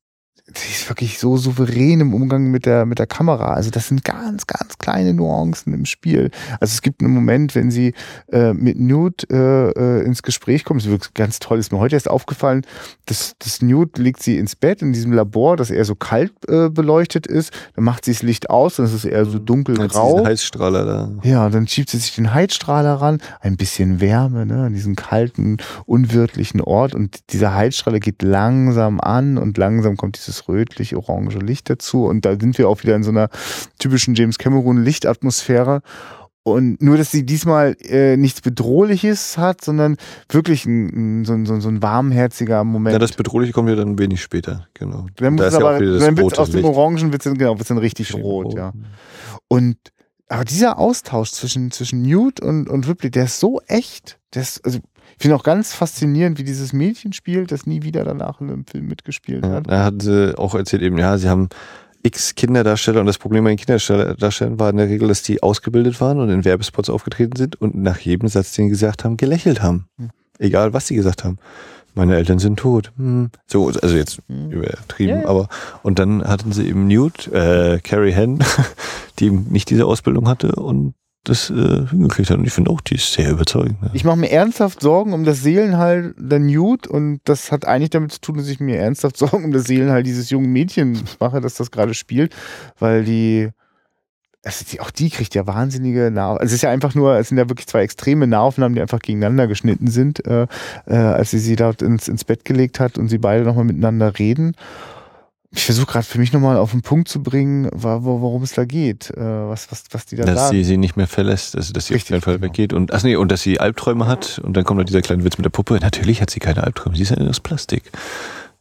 sie ist wirklich so souverän im Umgang mit der, mit der Kamera. Also das sind ganz, ganz kleine Nuancen im Spiel. Also es gibt einen Moment, wenn sie äh, mit Newt äh, äh, ins Gespräch kommt, das ist wirklich ganz toll, ist mir heute erst aufgefallen, dass das Newt legt sie ins Bett in diesem Labor, das eher so kalt äh, beleuchtet ist, dann macht sie das Licht aus, dann ist es eher so dunkelgrau. Dann Heizstrahler da. Ja, dann schiebt sie sich den Heizstrahler ran, ein bisschen Wärme, ne, an diesem kalten, unwirtlichen Ort und dieser Heizstrahler geht langsam an und langsam kommt dieses rötlich-orange Licht dazu. Und da sind wir auch wieder in so einer typischen James Cameron Lichtatmosphäre. Und nur, dass sie diesmal äh, nichts Bedrohliches hat, sondern wirklich ein, so, ein, so ein warmherziger Moment. Ja, das Bedrohliche kommt ja dann wenig später, genau. Dann, da aber, ja dann wird's aus dem Orangen wird's dann, genau, wird's dann richtig rot, rot, ja. Und aber dieser Austausch zwischen, zwischen Newt und, und Ripley, der ist so echt. Der ist, also ich finde auch ganz faszinierend, wie dieses Mädchen spielt, das nie wieder danach in einem Film mitgespielt hat. Ja, er hat sie auch erzählt eben, ja, sie haben x Kinderdarsteller und das Problem bei den Kinderdarstellern war in der Regel, dass die ausgebildet waren und in Werbespots aufgetreten sind und nach jedem Satz, den sie gesagt haben, gelächelt haben. Hm. Egal, was sie gesagt haben. Meine Eltern sind tot. Hm. So, also jetzt hm. übertrieben, yeah. aber und dann hatten sie eben Newt, äh, Carrie Henn, die eben nicht diese Ausbildung hatte und das äh, hingekriegt hat. Und ich finde auch, die ist sehr überzeugend. Ne? Ich mache mir ernsthaft Sorgen um das Seelenheil der Newt und das hat eigentlich damit zu tun, dass ich mir ernsthaft Sorgen um das Seelenheil dieses jungen Mädchens mache, dass das gerade spielt, weil die, also die, auch die kriegt ja wahnsinnige Nah also es ist ja einfach nur, es sind ja wirklich zwei extreme Nahaufnahmen, die einfach gegeneinander geschnitten sind, äh, äh, als sie sie dort ins, ins Bett gelegt hat und sie beide nochmal miteinander reden ich versuche gerade für mich nochmal auf den Punkt zu bringen, worum es da geht, äh, was, was, was die da dass sagen. sie sie nicht mehr verlässt, also dass sie Richtig, auf jeden Fall genau. weggeht und ach nee, und dass sie Albträume hat und dann kommt noch dieser kleine Witz mit der Puppe. Natürlich hat sie keine Albträume, sie ist ja aus Plastik.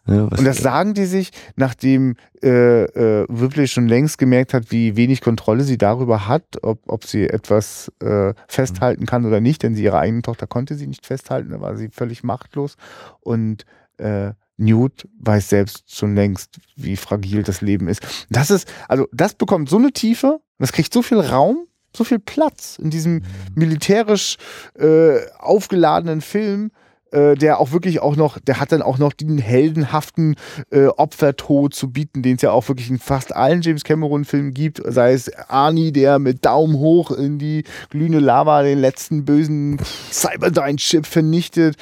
Ja, und das sagen die sich, nachdem äh, äh, Ripley schon längst gemerkt hat, wie wenig Kontrolle sie darüber hat, ob, ob sie etwas äh, festhalten kann oder nicht, denn sie ihre eigene Tochter konnte sie nicht festhalten, da war sie völlig machtlos. Und äh, Newt weiß selbst schon längst, wie fragil das Leben ist. Das ist, also das bekommt so eine Tiefe, das kriegt so viel Raum, so viel Platz in diesem mhm. militärisch äh, aufgeladenen Film, äh, der auch wirklich auch noch, der hat dann auch noch den heldenhaften äh, Opfertod zu bieten, den es ja auch wirklich in fast allen James Cameron-Filmen gibt. Sei es Arnie, der mit Daumen hoch in die glühende Lava den letzten bösen Cyberdyne-Chip vernichtet.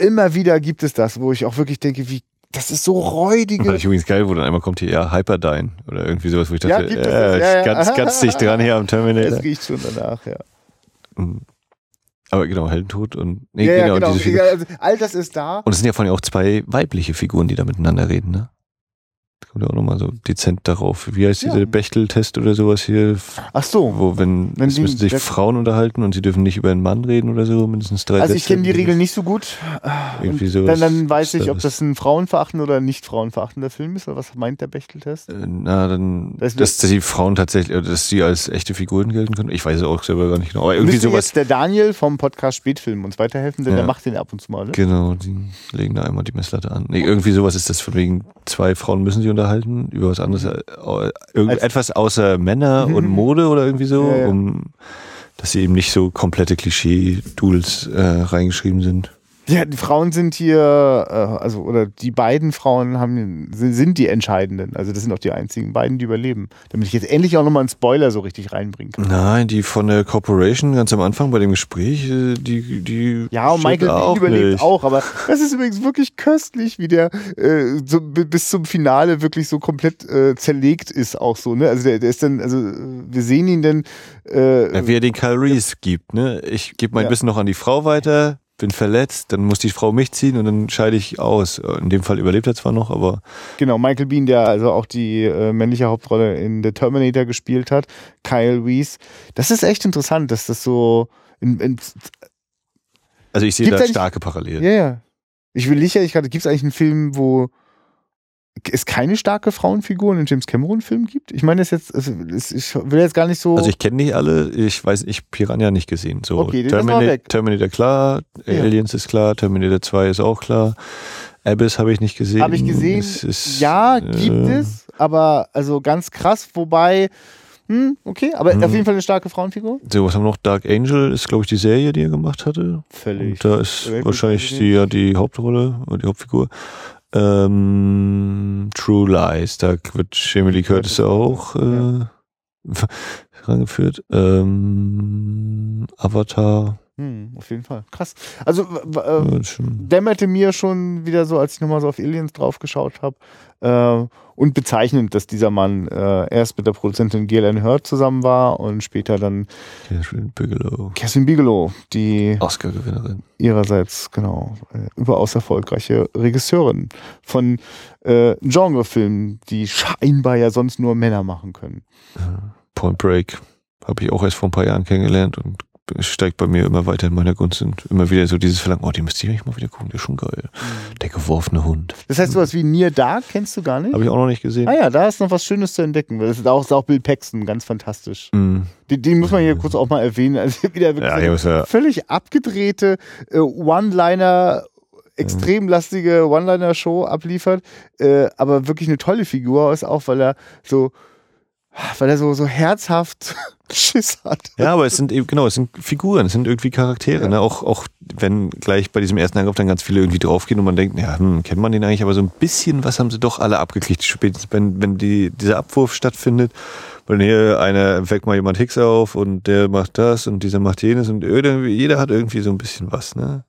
Immer wieder gibt es das, wo ich auch wirklich denke, wie das ist so räudige. Fand ich übrigens geil, wo dann einmal kommt hier, ja, Hyperdyne oder irgendwie sowas, wo ich dachte, ja, äh, ja, ja, ganz, ganz dicht dran hier am Terminator. Das riecht schon danach, ja. Mhm. Aber genau, Heldentod und nee, ja, genau, ja, genau. Also, all das ist da. Und es sind ja vor allem auch zwei weibliche Figuren, die da miteinander reden, ne? Ja auch nochmal so dezent darauf. Wie heißt ja. dieser Bechtel-Test oder sowas hier? Ach so. Wo, wenn, wenn es müssen sich Frauen unterhalten und sie dürfen nicht über einen Mann reden oder so, mindestens drei Also ich kenne die Regel nicht so gut. Irgendwie sowas. Dann, dann weiß ich, ob das ein frauenverachtender oder nicht frauenverachtender Film ist, oder was meint der Bechtel-Test? Äh, na, dann, das dass, dass die Frauen tatsächlich, dass sie als echte Figuren gelten können. Ich weiß es auch selber gar nicht genau. Aber irgendwie sowas. Jetzt der Daniel vom Podcast Spätfilm uns weiterhelfen, denn ja. der macht den ab und zu mal, ne? Genau, die legen da einmal die Messlatte an. Nee, irgendwie sowas ist das von wegen, zwei Frauen müssen sie unterhalten über was anderes, äh, irgendetwas außer Männer und Mode oder irgendwie so, um dass sie eben nicht so komplette Klischee-Duels äh, reingeschrieben sind. Ja, die Frauen sind hier, äh, also oder die beiden Frauen haben, sind die entscheidenden. Also das sind auch die einzigen beiden, die überleben. Damit ich jetzt endlich auch nochmal einen Spoiler so richtig reinbringen kann. Nein, die von der Corporation ganz am Anfang bei dem Gespräch, äh, die, die. Ja, und Michael Bean überlebt nicht. auch, aber das ist übrigens wirklich köstlich, wie der äh, so bis zum Finale wirklich so komplett äh, zerlegt ist, auch so, ne? Also der, der ist dann, also wir sehen ihn dann. Äh, ja, wie er den Kyle Reese gibt, ne? Ich gebe mein ja. Wissen noch an die Frau weiter bin verletzt, dann muss die Frau mich ziehen und dann scheide ich aus. In dem Fall überlebt er zwar noch, aber. Genau, Michael Bean, der also auch die äh, männliche Hauptrolle in The Terminator gespielt hat, Kyle Reese. Das ist echt interessant, dass das so. In, in, also ich sehe da starke Parallelen. Ja, ja. Ich will nicht, ich gerade, gibt es eigentlich einen Film, wo es keine starke Frauenfigur in den James Cameron-Filmen gibt? Ich meine, das jetzt, also, ich will jetzt gar nicht so. Also ich kenne nicht alle, ich weiß, ich Piranha nicht gesehen. So okay, Terminator, Terminator klar, ja. Aliens ist klar, Terminator 2 ist auch klar. Abyss habe ich nicht gesehen. Habe ich gesehen. Ist, ja, gibt äh, es, aber also ganz krass, wobei. Hm, okay, aber hm. auf jeden Fall eine starke Frauenfigur. So, was haben wir noch? Dark Angel ist, glaube ich, die Serie, die er gemacht hatte. Völlig. Und da ist wahrscheinlich die, ja, die Hauptrolle oder die Hauptfigur. Ähm, True Lies, da wird Jamie Lee Curtis auch äh, rangeführt. Ähm, Avatar. Hm, auf jeden Fall. Krass. Also äh, dämmerte mir schon wieder so, als ich nochmal so auf Aliens drauf geschaut habe. Äh, und bezeichnend, dass dieser Mann äh, erst mit der Produzentin Galen Hurd zusammen war und später dann Catherine Bigelow. Catherine Bigelow, die Oscar-Gewinnerin. Ihrerseits, genau, äh, überaus erfolgreiche Regisseurin von äh, Genrefilmen, die scheinbar ja sonst nur Männer machen können. Point Break habe ich auch erst vor ein paar Jahren kennengelernt und steigt bei mir immer weiter in meiner Gunst und immer wieder so dieses Verlangen, oh, die müsste ich eigentlich mal wieder gucken, der ist schon geil. Mhm. Der geworfene Hund. Das heißt, sowas wie Near Dark kennst du gar nicht? Habe ich auch noch nicht gesehen. Ah ja, da ist noch was Schönes zu entdecken. Das ist auch, ist auch Bill Paxton, ganz fantastisch. Mhm. Den, den, muss man hier kurz auch mal erwähnen. Also wieder wirklich ja, ja. völlig abgedrehte äh, One-Liner extrem lastige One-Liner-Show abliefert, äh, aber wirklich eine tolle Figur ist, auch weil er so weil er so, so herzhaft Schiss hat. Ja, aber es sind eben, genau, es sind Figuren, es sind irgendwie Charaktere, ja. ne? Auch, auch wenn gleich bei diesem ersten Angriff dann ganz viele irgendwie draufgehen und man denkt, ja, hm, kennt man den eigentlich, aber so ein bisschen was haben sie doch alle abgekriegt, spätestens wenn, wenn die, dieser Abwurf stattfindet. Weil hier einer weckt mal jemand Hicks auf und der macht das und dieser macht jenes und irgendwie, jeder hat irgendwie so ein bisschen was, ne?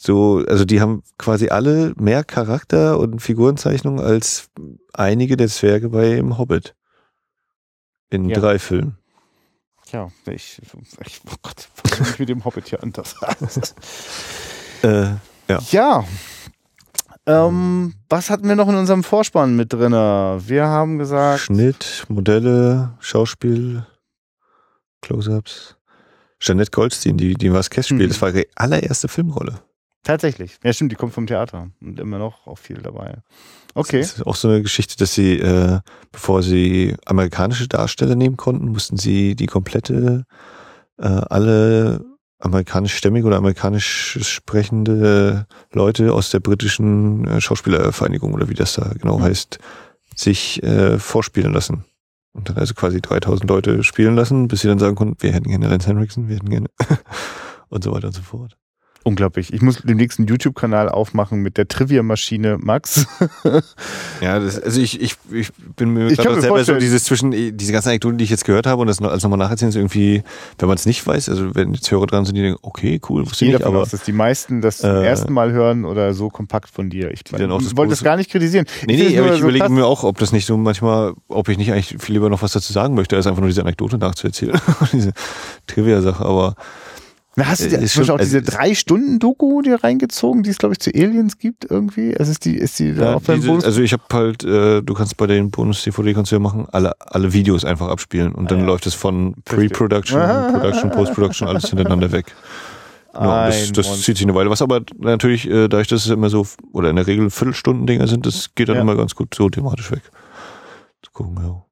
So, also die haben quasi alle mehr Charakter und Figurenzeichnung als einige der Zwerge bei im Hobbit. In Ja. drei Filmen. Ja, ich, ich oh Gott, was ich mit dem Hobbit hier anders? Äh, ja. ja. Ähm, was hatten wir noch in unserem Vorspann mit drin? Wir haben gesagt, Schnitt, Modelle, Schauspiel, Close-Ups. Jeanette Goldstein, die, die Vasquez spielt, Mhm. das war ihre allererste Filmrolle. Tatsächlich. Ja, stimmt, die kommt vom Theater und immer noch auch viel dabei. Okay. Das ist auch so eine Geschichte, dass sie, äh, bevor sie amerikanische Darsteller nehmen konnten, mussten sie die komplette, äh, alle amerikanischstämmige oder amerikanisch sprechende Leute aus der britischen äh, Schauspielervereinigung oder wie das da genau Mhm. heißt, sich äh, vorspielen lassen. Und dann also quasi 3000 Leute spielen lassen, bis sie dann sagen konnten, wir hätten gerne Lance Henriksen, wir hätten gerne und so weiter und so fort. Unglaublich. Ich muss den nächsten YouTube-Kanal aufmachen mit der Trivia-Maschine Max. Ja, das, also ich, ich, ich bin mir Ich selber so vorstellen- dieses zwischen, diese ganzen Anekdoten, die ich jetzt gehört habe und das noch, alles nochmal nacherzählen, ist irgendwie, wenn man es nicht weiß, also wenn jetzt Hörer dran sind, die denken, okay, cool, wusste ich nicht, aber aus, dass die meisten das zum äh, ersten Mal hören oder so kompakt von dir. Ich das wollte das gar nicht kritisieren. nee, find's nee, aber ich so überlege mir auch, ob das nicht so manchmal, ob ich nicht eigentlich viel lieber noch was dazu sagen möchte, als einfach nur diese Anekdote nachzuerzählen. diese Trivia-Sache, aber hast du dir ist Beispiel schon- auch diese also- drei Stunden Doku dir reingezogen, die es glaube ich zu Aliens gibt irgendwie? Also ist die ist die da Ja, auf deinem diese, Bonus? also ich habe halt, äh, du kannst bei den Bonus-DVD kannst du ja machen, alle, alle Videos einfach abspielen und dann Ah, ja. läuft es von. Pre-Production, Production, Post-Production, alles hintereinander weg. Ja, das, das zieht sich eine Weile. Was aber natürlich, äh, dadurch, dass es immer so, oder in der Regel Viertelstunden-Dinger sind, das geht dann Ja. immer ganz gut so thematisch weg. Zu gucken, ja.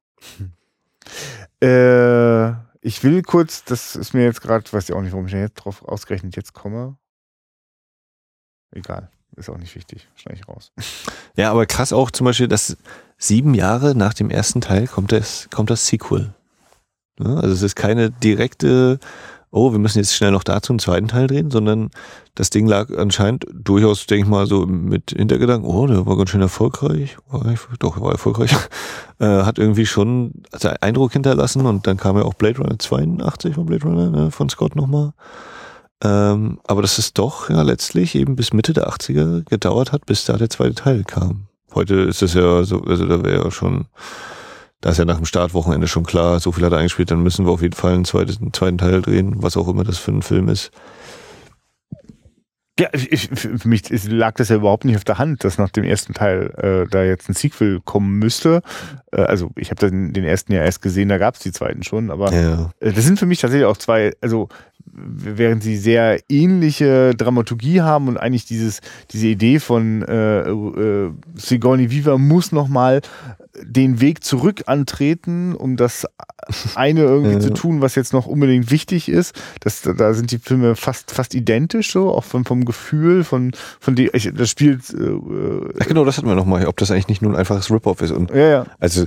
Äh, ich will kurz, das ist mir jetzt gerade, weiß ich auch nicht, warum ich jetzt drauf ausgerechnet jetzt komme. Egal, ist auch nicht wichtig, schneide ich raus. Ja, aber krass auch zum Beispiel, dass sieben Jahre nach dem ersten Teil kommt das, kommt das Sequel. Ne? Also es ist keine direkte, oh, wir müssen jetzt schnell noch dazu einen zweiten Teil drehen, sondern das Ding lag anscheinend durchaus, denke ich mal, so mit Hintergedanken, oh, der war ganz schön erfolgreich. War, ich- doch, war erfolgreich. äh, hat irgendwie schon also einen Eindruck hinterlassen und dann kam ja auch Blade Runner 82 von Blade Runner, ne, von Scott nochmal. Ähm, aber dass es doch ja letztlich eben bis Mitte der 80er gedauert hat, bis da der zweite Teil kam. Heute ist es ja so, also da wäre ja schon, da ist ja nach dem Startwochenende schon klar, so viel hat er eingespielt, dann müssen wir auf jeden Fall einen zweiten, einen zweiten Teil drehen, was auch immer das für ein Film ist. Ja, ich, für mich lag das ja überhaupt nicht auf der Hand, dass nach dem ersten Teil äh, da jetzt ein Sequel kommen müsste. Äh, also ich habe den, den ersten ja erst gesehen, da gab es die zweiten schon, aber Ja. Äh, Das sind für mich tatsächlich auch zwei, also während sie sehr ähnliche Dramaturgie haben und eigentlich dieses, diese Idee von äh, äh, Sigourney Viva muss nochmal den Weg zurück antreten, um das eine irgendwie Ja. zu tun, was jetzt noch unbedingt wichtig ist. Das, da sind die Filme fast, fast identisch, so, auch vom, vom Gefühl, von, von dem, ich, das spielt, äh, äh, Ach genau, das hatten wir nochmal, ob das eigentlich nicht nur ein einfaches Rip-Off ist. Und ja, ja. also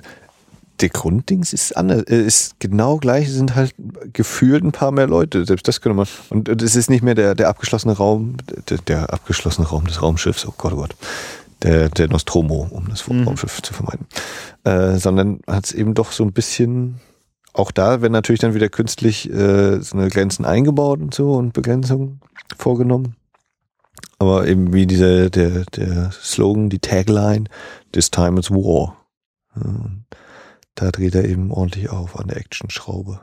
der Grunddings ist anders, äh, ist genau gleich, es sind halt gefühlt ein paar mehr Leute. Selbst das könnte man. Und es ist nicht mehr der, der abgeschlossene Raum, der, der abgeschlossene Raum des Raumschiffs, oh Gott, oh Gott. Der, der Nostromo, um das Wort Mhm. Raumschiff zu vermeiden. Äh, sondern hat es eben doch so ein bisschen, auch da werden natürlich dann wieder künstlich äh, so eine Grenzen eingebaut und so und Begrenzungen vorgenommen. Aber eben wie dieser, der, der Slogan, die Tagline, This time it's war. Ja, und da dreht er eben ordentlich auf an der Action-Schraube.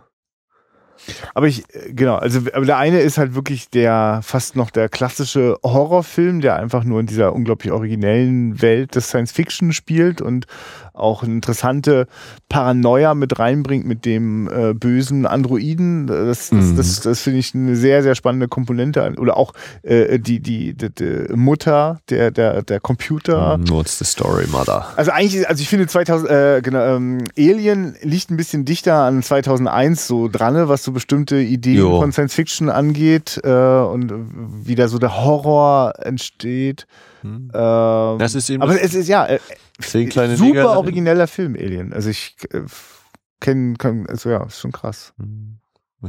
Aber ich, äh, genau, also aber der eine ist halt wirklich der fast noch der klassische Horrorfilm, der einfach nur in dieser unglaublich originellen Welt des Science Fiction spielt und auch eine interessante Paranoia mit reinbringt mit dem äh, bösen Androiden. Das, das, Mhm. das, das finde ich eine sehr, sehr spannende Komponente. Oder auch äh, die, die, die, die Mutter, der, der, der Computer. What's the story, Mother? Also eigentlich, also ich finde 2000, äh, genau, ähm, Alien liegt ein bisschen dichter an 2001 so dran, was so bestimmte Ideen Jo. von Science Fiction angeht äh, und wie da so der Horror entsteht. Hm. Ähm, Das ist eben aber es ist ja äh, zehn kleine super Neger- origineller Film Alien. Also ich äh, kennen kann. Also ja, ist schon krass. Hm.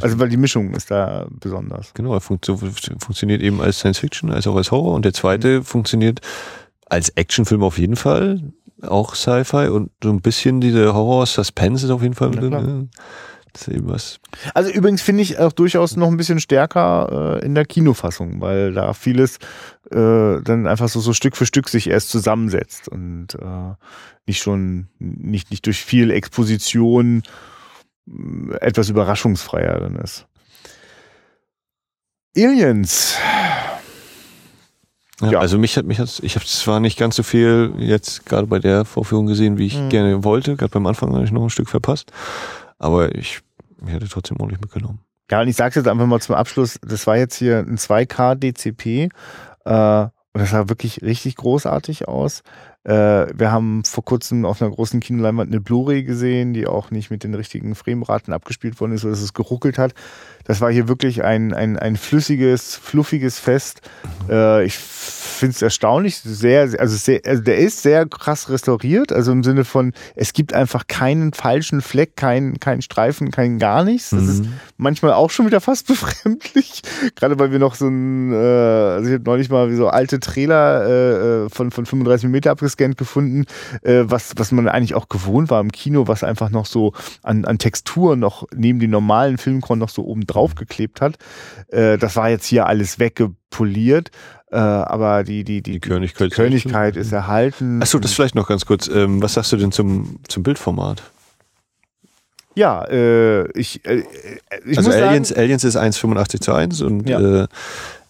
Also weil die Mischung ist da besonders. Genau, er so, funktioniert eben als Science Fiction, als auch als Horror. Und der zweite mhm. funktioniert als Actionfilm auf jeden Fall, auch Sci-Fi und so ein bisschen diese Horror-Suspense ist auf jeden Fall drin. Was. Also übrigens finde ich auch durchaus noch ein bisschen stärker äh, in der Kinofassung, weil da vieles äh, dann einfach so, so Stück für Stück sich erst zusammensetzt und äh, nicht schon nicht, nicht durch viel Exposition etwas überraschungsfreier dann ist. Aliens. Ja, ja, Also mich hat mich hat ich habe zwar nicht ganz so viel jetzt gerade bei der Vorführung gesehen, wie ich mhm. gerne wollte. Gerade beim Anfang habe ich noch ein Stück verpasst, aber ich, hätte trotzdem ordentlich mitgenommen. Ja, und ich sage jetzt einfach mal zum Abschluss: Das war jetzt hier ein 2K DCP äh, und das sah wirklich richtig großartig aus. Äh, wir haben vor kurzem auf einer großen Kinoleinwand eine Blu-ray gesehen, die auch nicht mit den richtigen Frameraten abgespielt worden ist, sodass es geruckelt hat. Das war hier wirklich ein, ein, ein flüssiges, fluffiges Fest. Äh, ich finde es erstaunlich, sehr, also, sehr, also der ist sehr krass restauriert, also im Sinne von, es gibt einfach keinen falschen Fleck, keinen keinen Streifen, kein gar nichts. Das mhm. ist manchmal auch schon wieder fast befremdlich, gerade weil wir noch so ein, äh, also ich habe neulich mal so alte Trailer äh, äh von, von 35 mm abgescannt gefunden, äh, was, was man eigentlich auch gewohnt war im Kino, was einfach noch so an, an Textur noch neben den normalen Filmkorn noch so oben drauf geklebt hat. Äh, das war jetzt hier alles weggepoliert. Äh, aber die, die, die, die Königkeit, Königkeit ist erhalten. Achso, das vielleicht noch ganz kurz. Ähm, was sagst du denn zum, zum Bildformat? Ja, äh, ich, äh, ich Also Aliens, sagen, Aliens ist 1,85 zu 1 und ja. äh,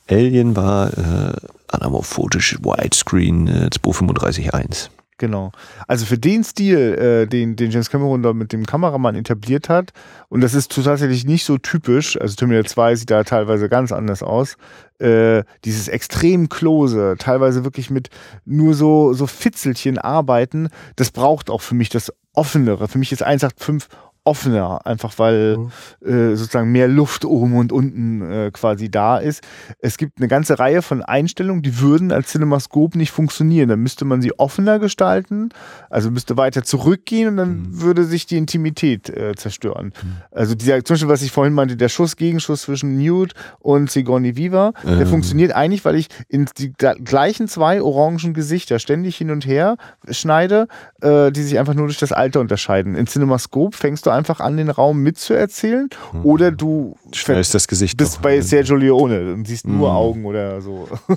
Alien war äh, anamorphotisch Widescreen äh, 235.1. Genau. Also für den Stil, äh, den, den James Cameron da mit dem Kameramann etabliert hat, und das ist tatsächlich nicht so typisch, also Terminator 2 sieht da teilweise ganz anders aus, äh, dieses extrem close, teilweise wirklich mit nur so, so Fitzelchen arbeiten, das braucht auch für mich das Offenere. Für mich ist 185 offener, einfach weil mhm. äh, sozusagen mehr Luft oben und unten äh, quasi da ist. Es gibt eine ganze Reihe von Einstellungen, die würden als Cinemascope nicht funktionieren. Dann müsste man sie offener gestalten, also müsste weiter zurückgehen und dann mhm. würde sich die Intimität äh, zerstören. Mhm. Also dieser, zum Beispiel, was ich vorhin meinte, der Schuss, Gegenschuss zwischen Newt und Sigourney Weaver, der funktioniert eigentlich, weil ich in die gleichen zwei orangen Gesichter ständig hin und her schneide, äh, die sich einfach nur durch das Alter unterscheiden. In Cinemascope fängst du an, einfach an, den Raum mitzuerzählen mhm. oder du Schneidest das Gesicht bist bei Sergio Leone und siehst mhm. nur Augen oder so. Ja.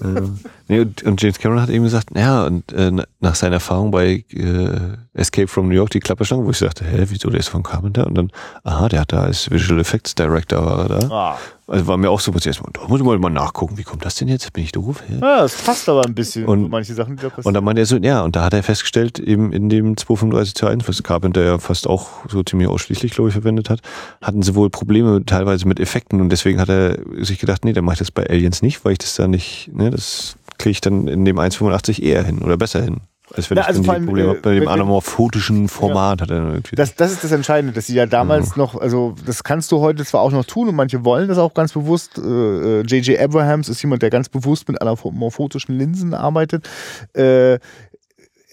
Nee, und, und, James Cameron hat eben gesagt, ja, und äh, nach seiner Erfahrung bei äh, Escape from New York, die Klapperschlange, wo ich sagte, hä, wieso, der ist von Carpenter? Und dann, aha, der hat da als Visual Effects Director war er da. Ah. Also war mir auch so, erstmal, da muss ich mal nachgucken, wie kommt das denn jetzt? Bin ich doof? Ja, ja das passt aber ein bisschen, und, manche Sachen, die da passieren. Und dann meinte er so, ja, und da hat er festgestellt, eben in dem 235 zu 1, was Carpenter ja fast auch so ziemlich ausschließlich, glaube ich, verwendet hat, hatten sie wohl Probleme teilweise mit Effekten und deswegen hat er sich gedacht, nee, dann mache ich das bei Aliens nicht, weil ich das da nicht, ne, das kriege ich dann in dem 1,85 eher hin oder besser hin. Als wenn Na, ich also dann die Probleme äh, bei dem anamorphotischen Format ja. hat er irgendwie. Das, das ist das Entscheidende, dass sie ja damals mhm. noch, also das kannst du heute zwar auch noch tun und manche wollen das auch ganz bewusst. J.J. Äh, Abrahams ist jemand, der ganz bewusst mit anamorphotischen Linsen arbeitet. Äh,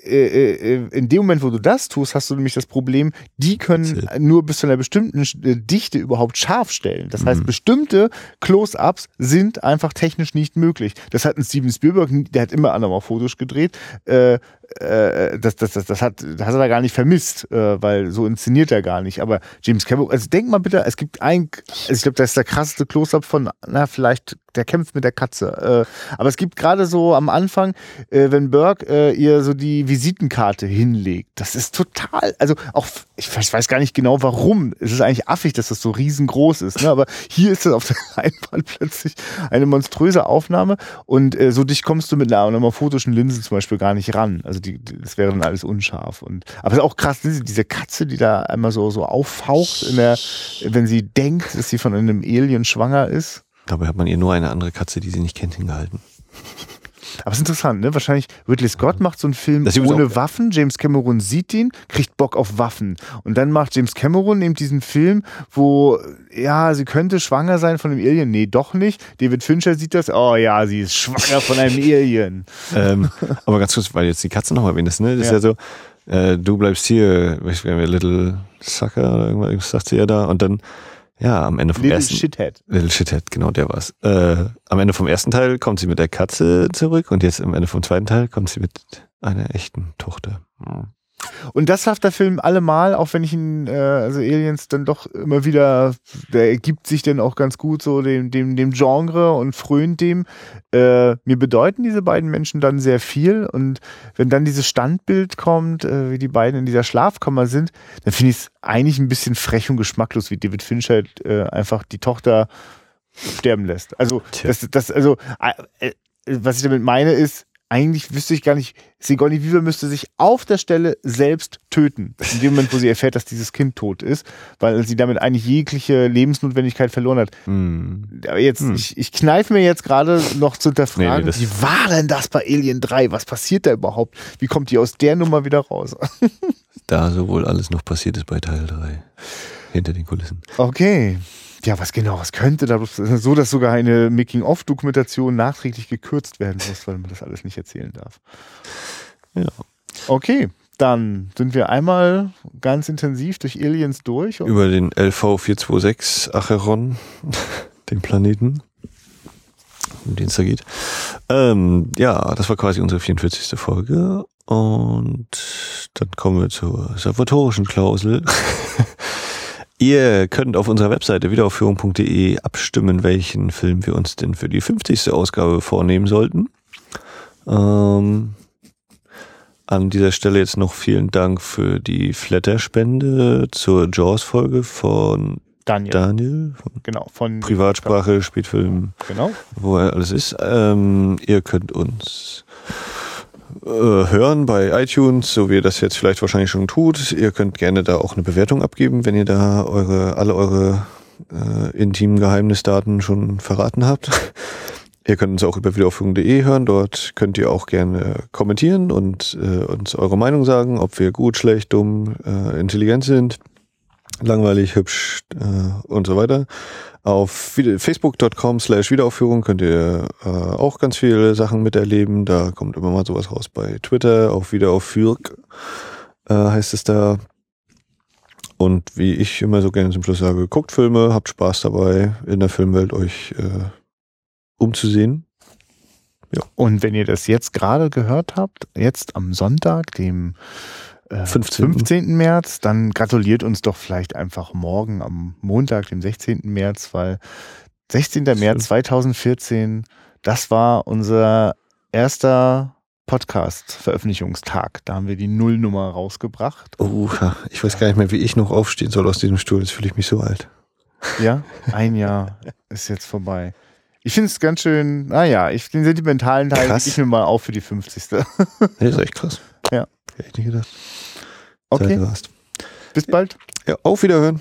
äh, äh, in dem Moment, wo du das tust, hast du nämlich das Problem, die können nur bis zu einer bestimmten äh, Dichte überhaupt scharf stellen. Das heißt, mhm. bestimmte Close-ups sind einfach technisch nicht möglich. Das hat ein Steven Spielberg, der hat immer anamorphotisch gedreht. Äh, das, das, das, das, hat, das hat er gar nicht vermisst, äh, weil so inszeniert er gar nicht. Aber James Cameron, also denk mal bitte, es gibt ein, also ich glaube, das ist der krasseste Close-up von, na, vielleicht, der kämpft mit der Katze. Äh, aber es gibt gerade so am Anfang, äh, wenn Burke äh, ihr so die Visitenkarte hinlegt, das ist total, also auch, ich weiß gar nicht genau warum. Es ist eigentlich affig, dass das so riesengroß ist, ne? aber hier ist das auf der Leinwand plötzlich eine monströse Aufnahme und äh, so dich kommst du mit einer, einer photischen Linse zum Beispiel gar nicht ran. Also die, das wäre dann alles unscharf. Und, aber es ist auch krass, diese Katze, die da einmal so, so auffaucht, in der, wenn sie denkt, dass sie von einem Alien schwanger ist. Dabei hat man ihr nur eine andere Katze, die sie nicht kennt, hingehalten. Aber es ist interessant, ne? Wahrscheinlich Ridley Scott macht so einen Film ist ohne Waffen. James Cameron sieht ihn, kriegt Bock auf Waffen. Und dann macht James Cameron eben diesen Film, wo, ja, sie könnte schwanger sein von einem Alien. Nee, doch nicht. David Fincher sieht das. Oh ja, sie ist schwanger von einem Alien. ähm, aber ganz kurz, weil jetzt die Katze noch erwähnt ne? Das ist ja so, äh, du bleibst hier, Little Sucker oder irgendwas sagt sie ja da und dann, ja, am Ende vom Little ersten. Shithead. Little Shithead, genau, der war's. Äh, am Ende vom ersten Teil kommt sie mit der Katze zurück und jetzt am Ende vom zweiten Teil kommt sie mit einer echten Tochter. Hm. Und das schafft der Film allemal, auch wenn ich ihn, äh, also Aliens dann doch immer wieder, der ergibt sich dann auch ganz gut so dem, dem, dem Genre und frönt dem. Äh, mir bedeuten diese beiden Menschen dann sehr viel und wenn dann dieses Standbild kommt, äh, wie die beiden in dieser Schlafkammer sind, dann finde ich es eigentlich ein bisschen frech und geschmacklos, wie David Fincher äh, einfach die Tochter sterben lässt. Also, Tja. das, das, also, äh, äh, was ich damit meine ist, eigentlich wüsste ich gar nicht, Sigourney Weaver müsste sich auf der Stelle selbst töten. In dem Moment, wo sie erfährt, dass dieses Kind tot ist, weil sie damit eigentlich jegliche Lebensnotwendigkeit verloren hat. Hm. Aber jetzt, Hm. ich, ich kneife mir jetzt gerade noch zu hinterfragen, Nee, nee, das- wie war denn das bei Alien 3? Was passiert da überhaupt? Wie kommt die aus der Nummer wieder raus? Da sowohl alles noch passiert ist bei Teil 3. Hinter den Kulissen. Okay. Ja, was genau, was könnte da so, dass sogar eine Making-of-Dokumentation nachträglich gekürzt werden muss, weil man das alles nicht erzählen darf. Ja. Okay, dann sind wir einmal ganz intensiv durch Aliens durch. Über den LV 426 Acheron, den Planeten, um den es da geht. Ähm, ja, das war quasi unsere 44. Folge. Und dann kommen wir zur salvatorischen Klausel. Ihr könnt auf unserer Webseite wiederaufführung.de abstimmen, welchen Film wir uns denn für die 50. Ausgabe vornehmen sollten. Ähm, an dieser Stelle jetzt noch vielen Dank für die Flatter-Spende zur Jaws-Folge von Daniel, Daniel, von genau, von Privatsprache, Spätfilm, Genau. wo er alles ist. Ähm, ihr könnt uns hören bei iTunes, so wie ihr das jetzt vielleicht wahrscheinlich schon tut. Ihr könnt gerne da auch eine Bewertung abgeben, wenn ihr da eure, alle eure äh, intimen Geheimnisdaten schon verraten habt. Ihr könnt uns auch über wiederaufführung.de hören. Dort könnt ihr auch gerne kommentieren und äh, uns eure Meinung sagen, ob wir gut, schlecht, dumm, äh, intelligent sind, langweilig, hübsch äh, und so weiter. Auf facebook.com slash Wiederaufführung könnt ihr äh, auch ganz viele Sachen miterleben. Da kommt immer mal sowas raus bei Twitter. Auf Wiederaufführung äh, heißt es da. Und wie ich immer so gerne zum Schluss sage, guckt Filme, habt Spaß dabei, in der Filmwelt euch äh, umzusehen. Und wenn ihr das jetzt gerade gehört habt, jetzt am Sonntag, dem äh, 15.. 15. März, dann gratuliert uns doch vielleicht einfach morgen am Montag, dem 16. März, weil 16. März 2014, das war unser erster Podcast-Veröffentlichungstag. Da haben wir die Nullnummer rausgebracht. Oh, ich weiß gar nicht mehr, wie ich noch aufstehen soll aus diesem Stuhl. Jetzt fühle ich mich so alt. Ja, ein Jahr ist jetzt vorbei. Ich finde es ganz schön, naja, ich, den sentimentalen Teil Krass. leg ich mir mal auf für die 50. Nee, ist echt krass. Ja. Hätte ich nicht gedacht. Okay, bis bald. Ja, auf Wiederhören.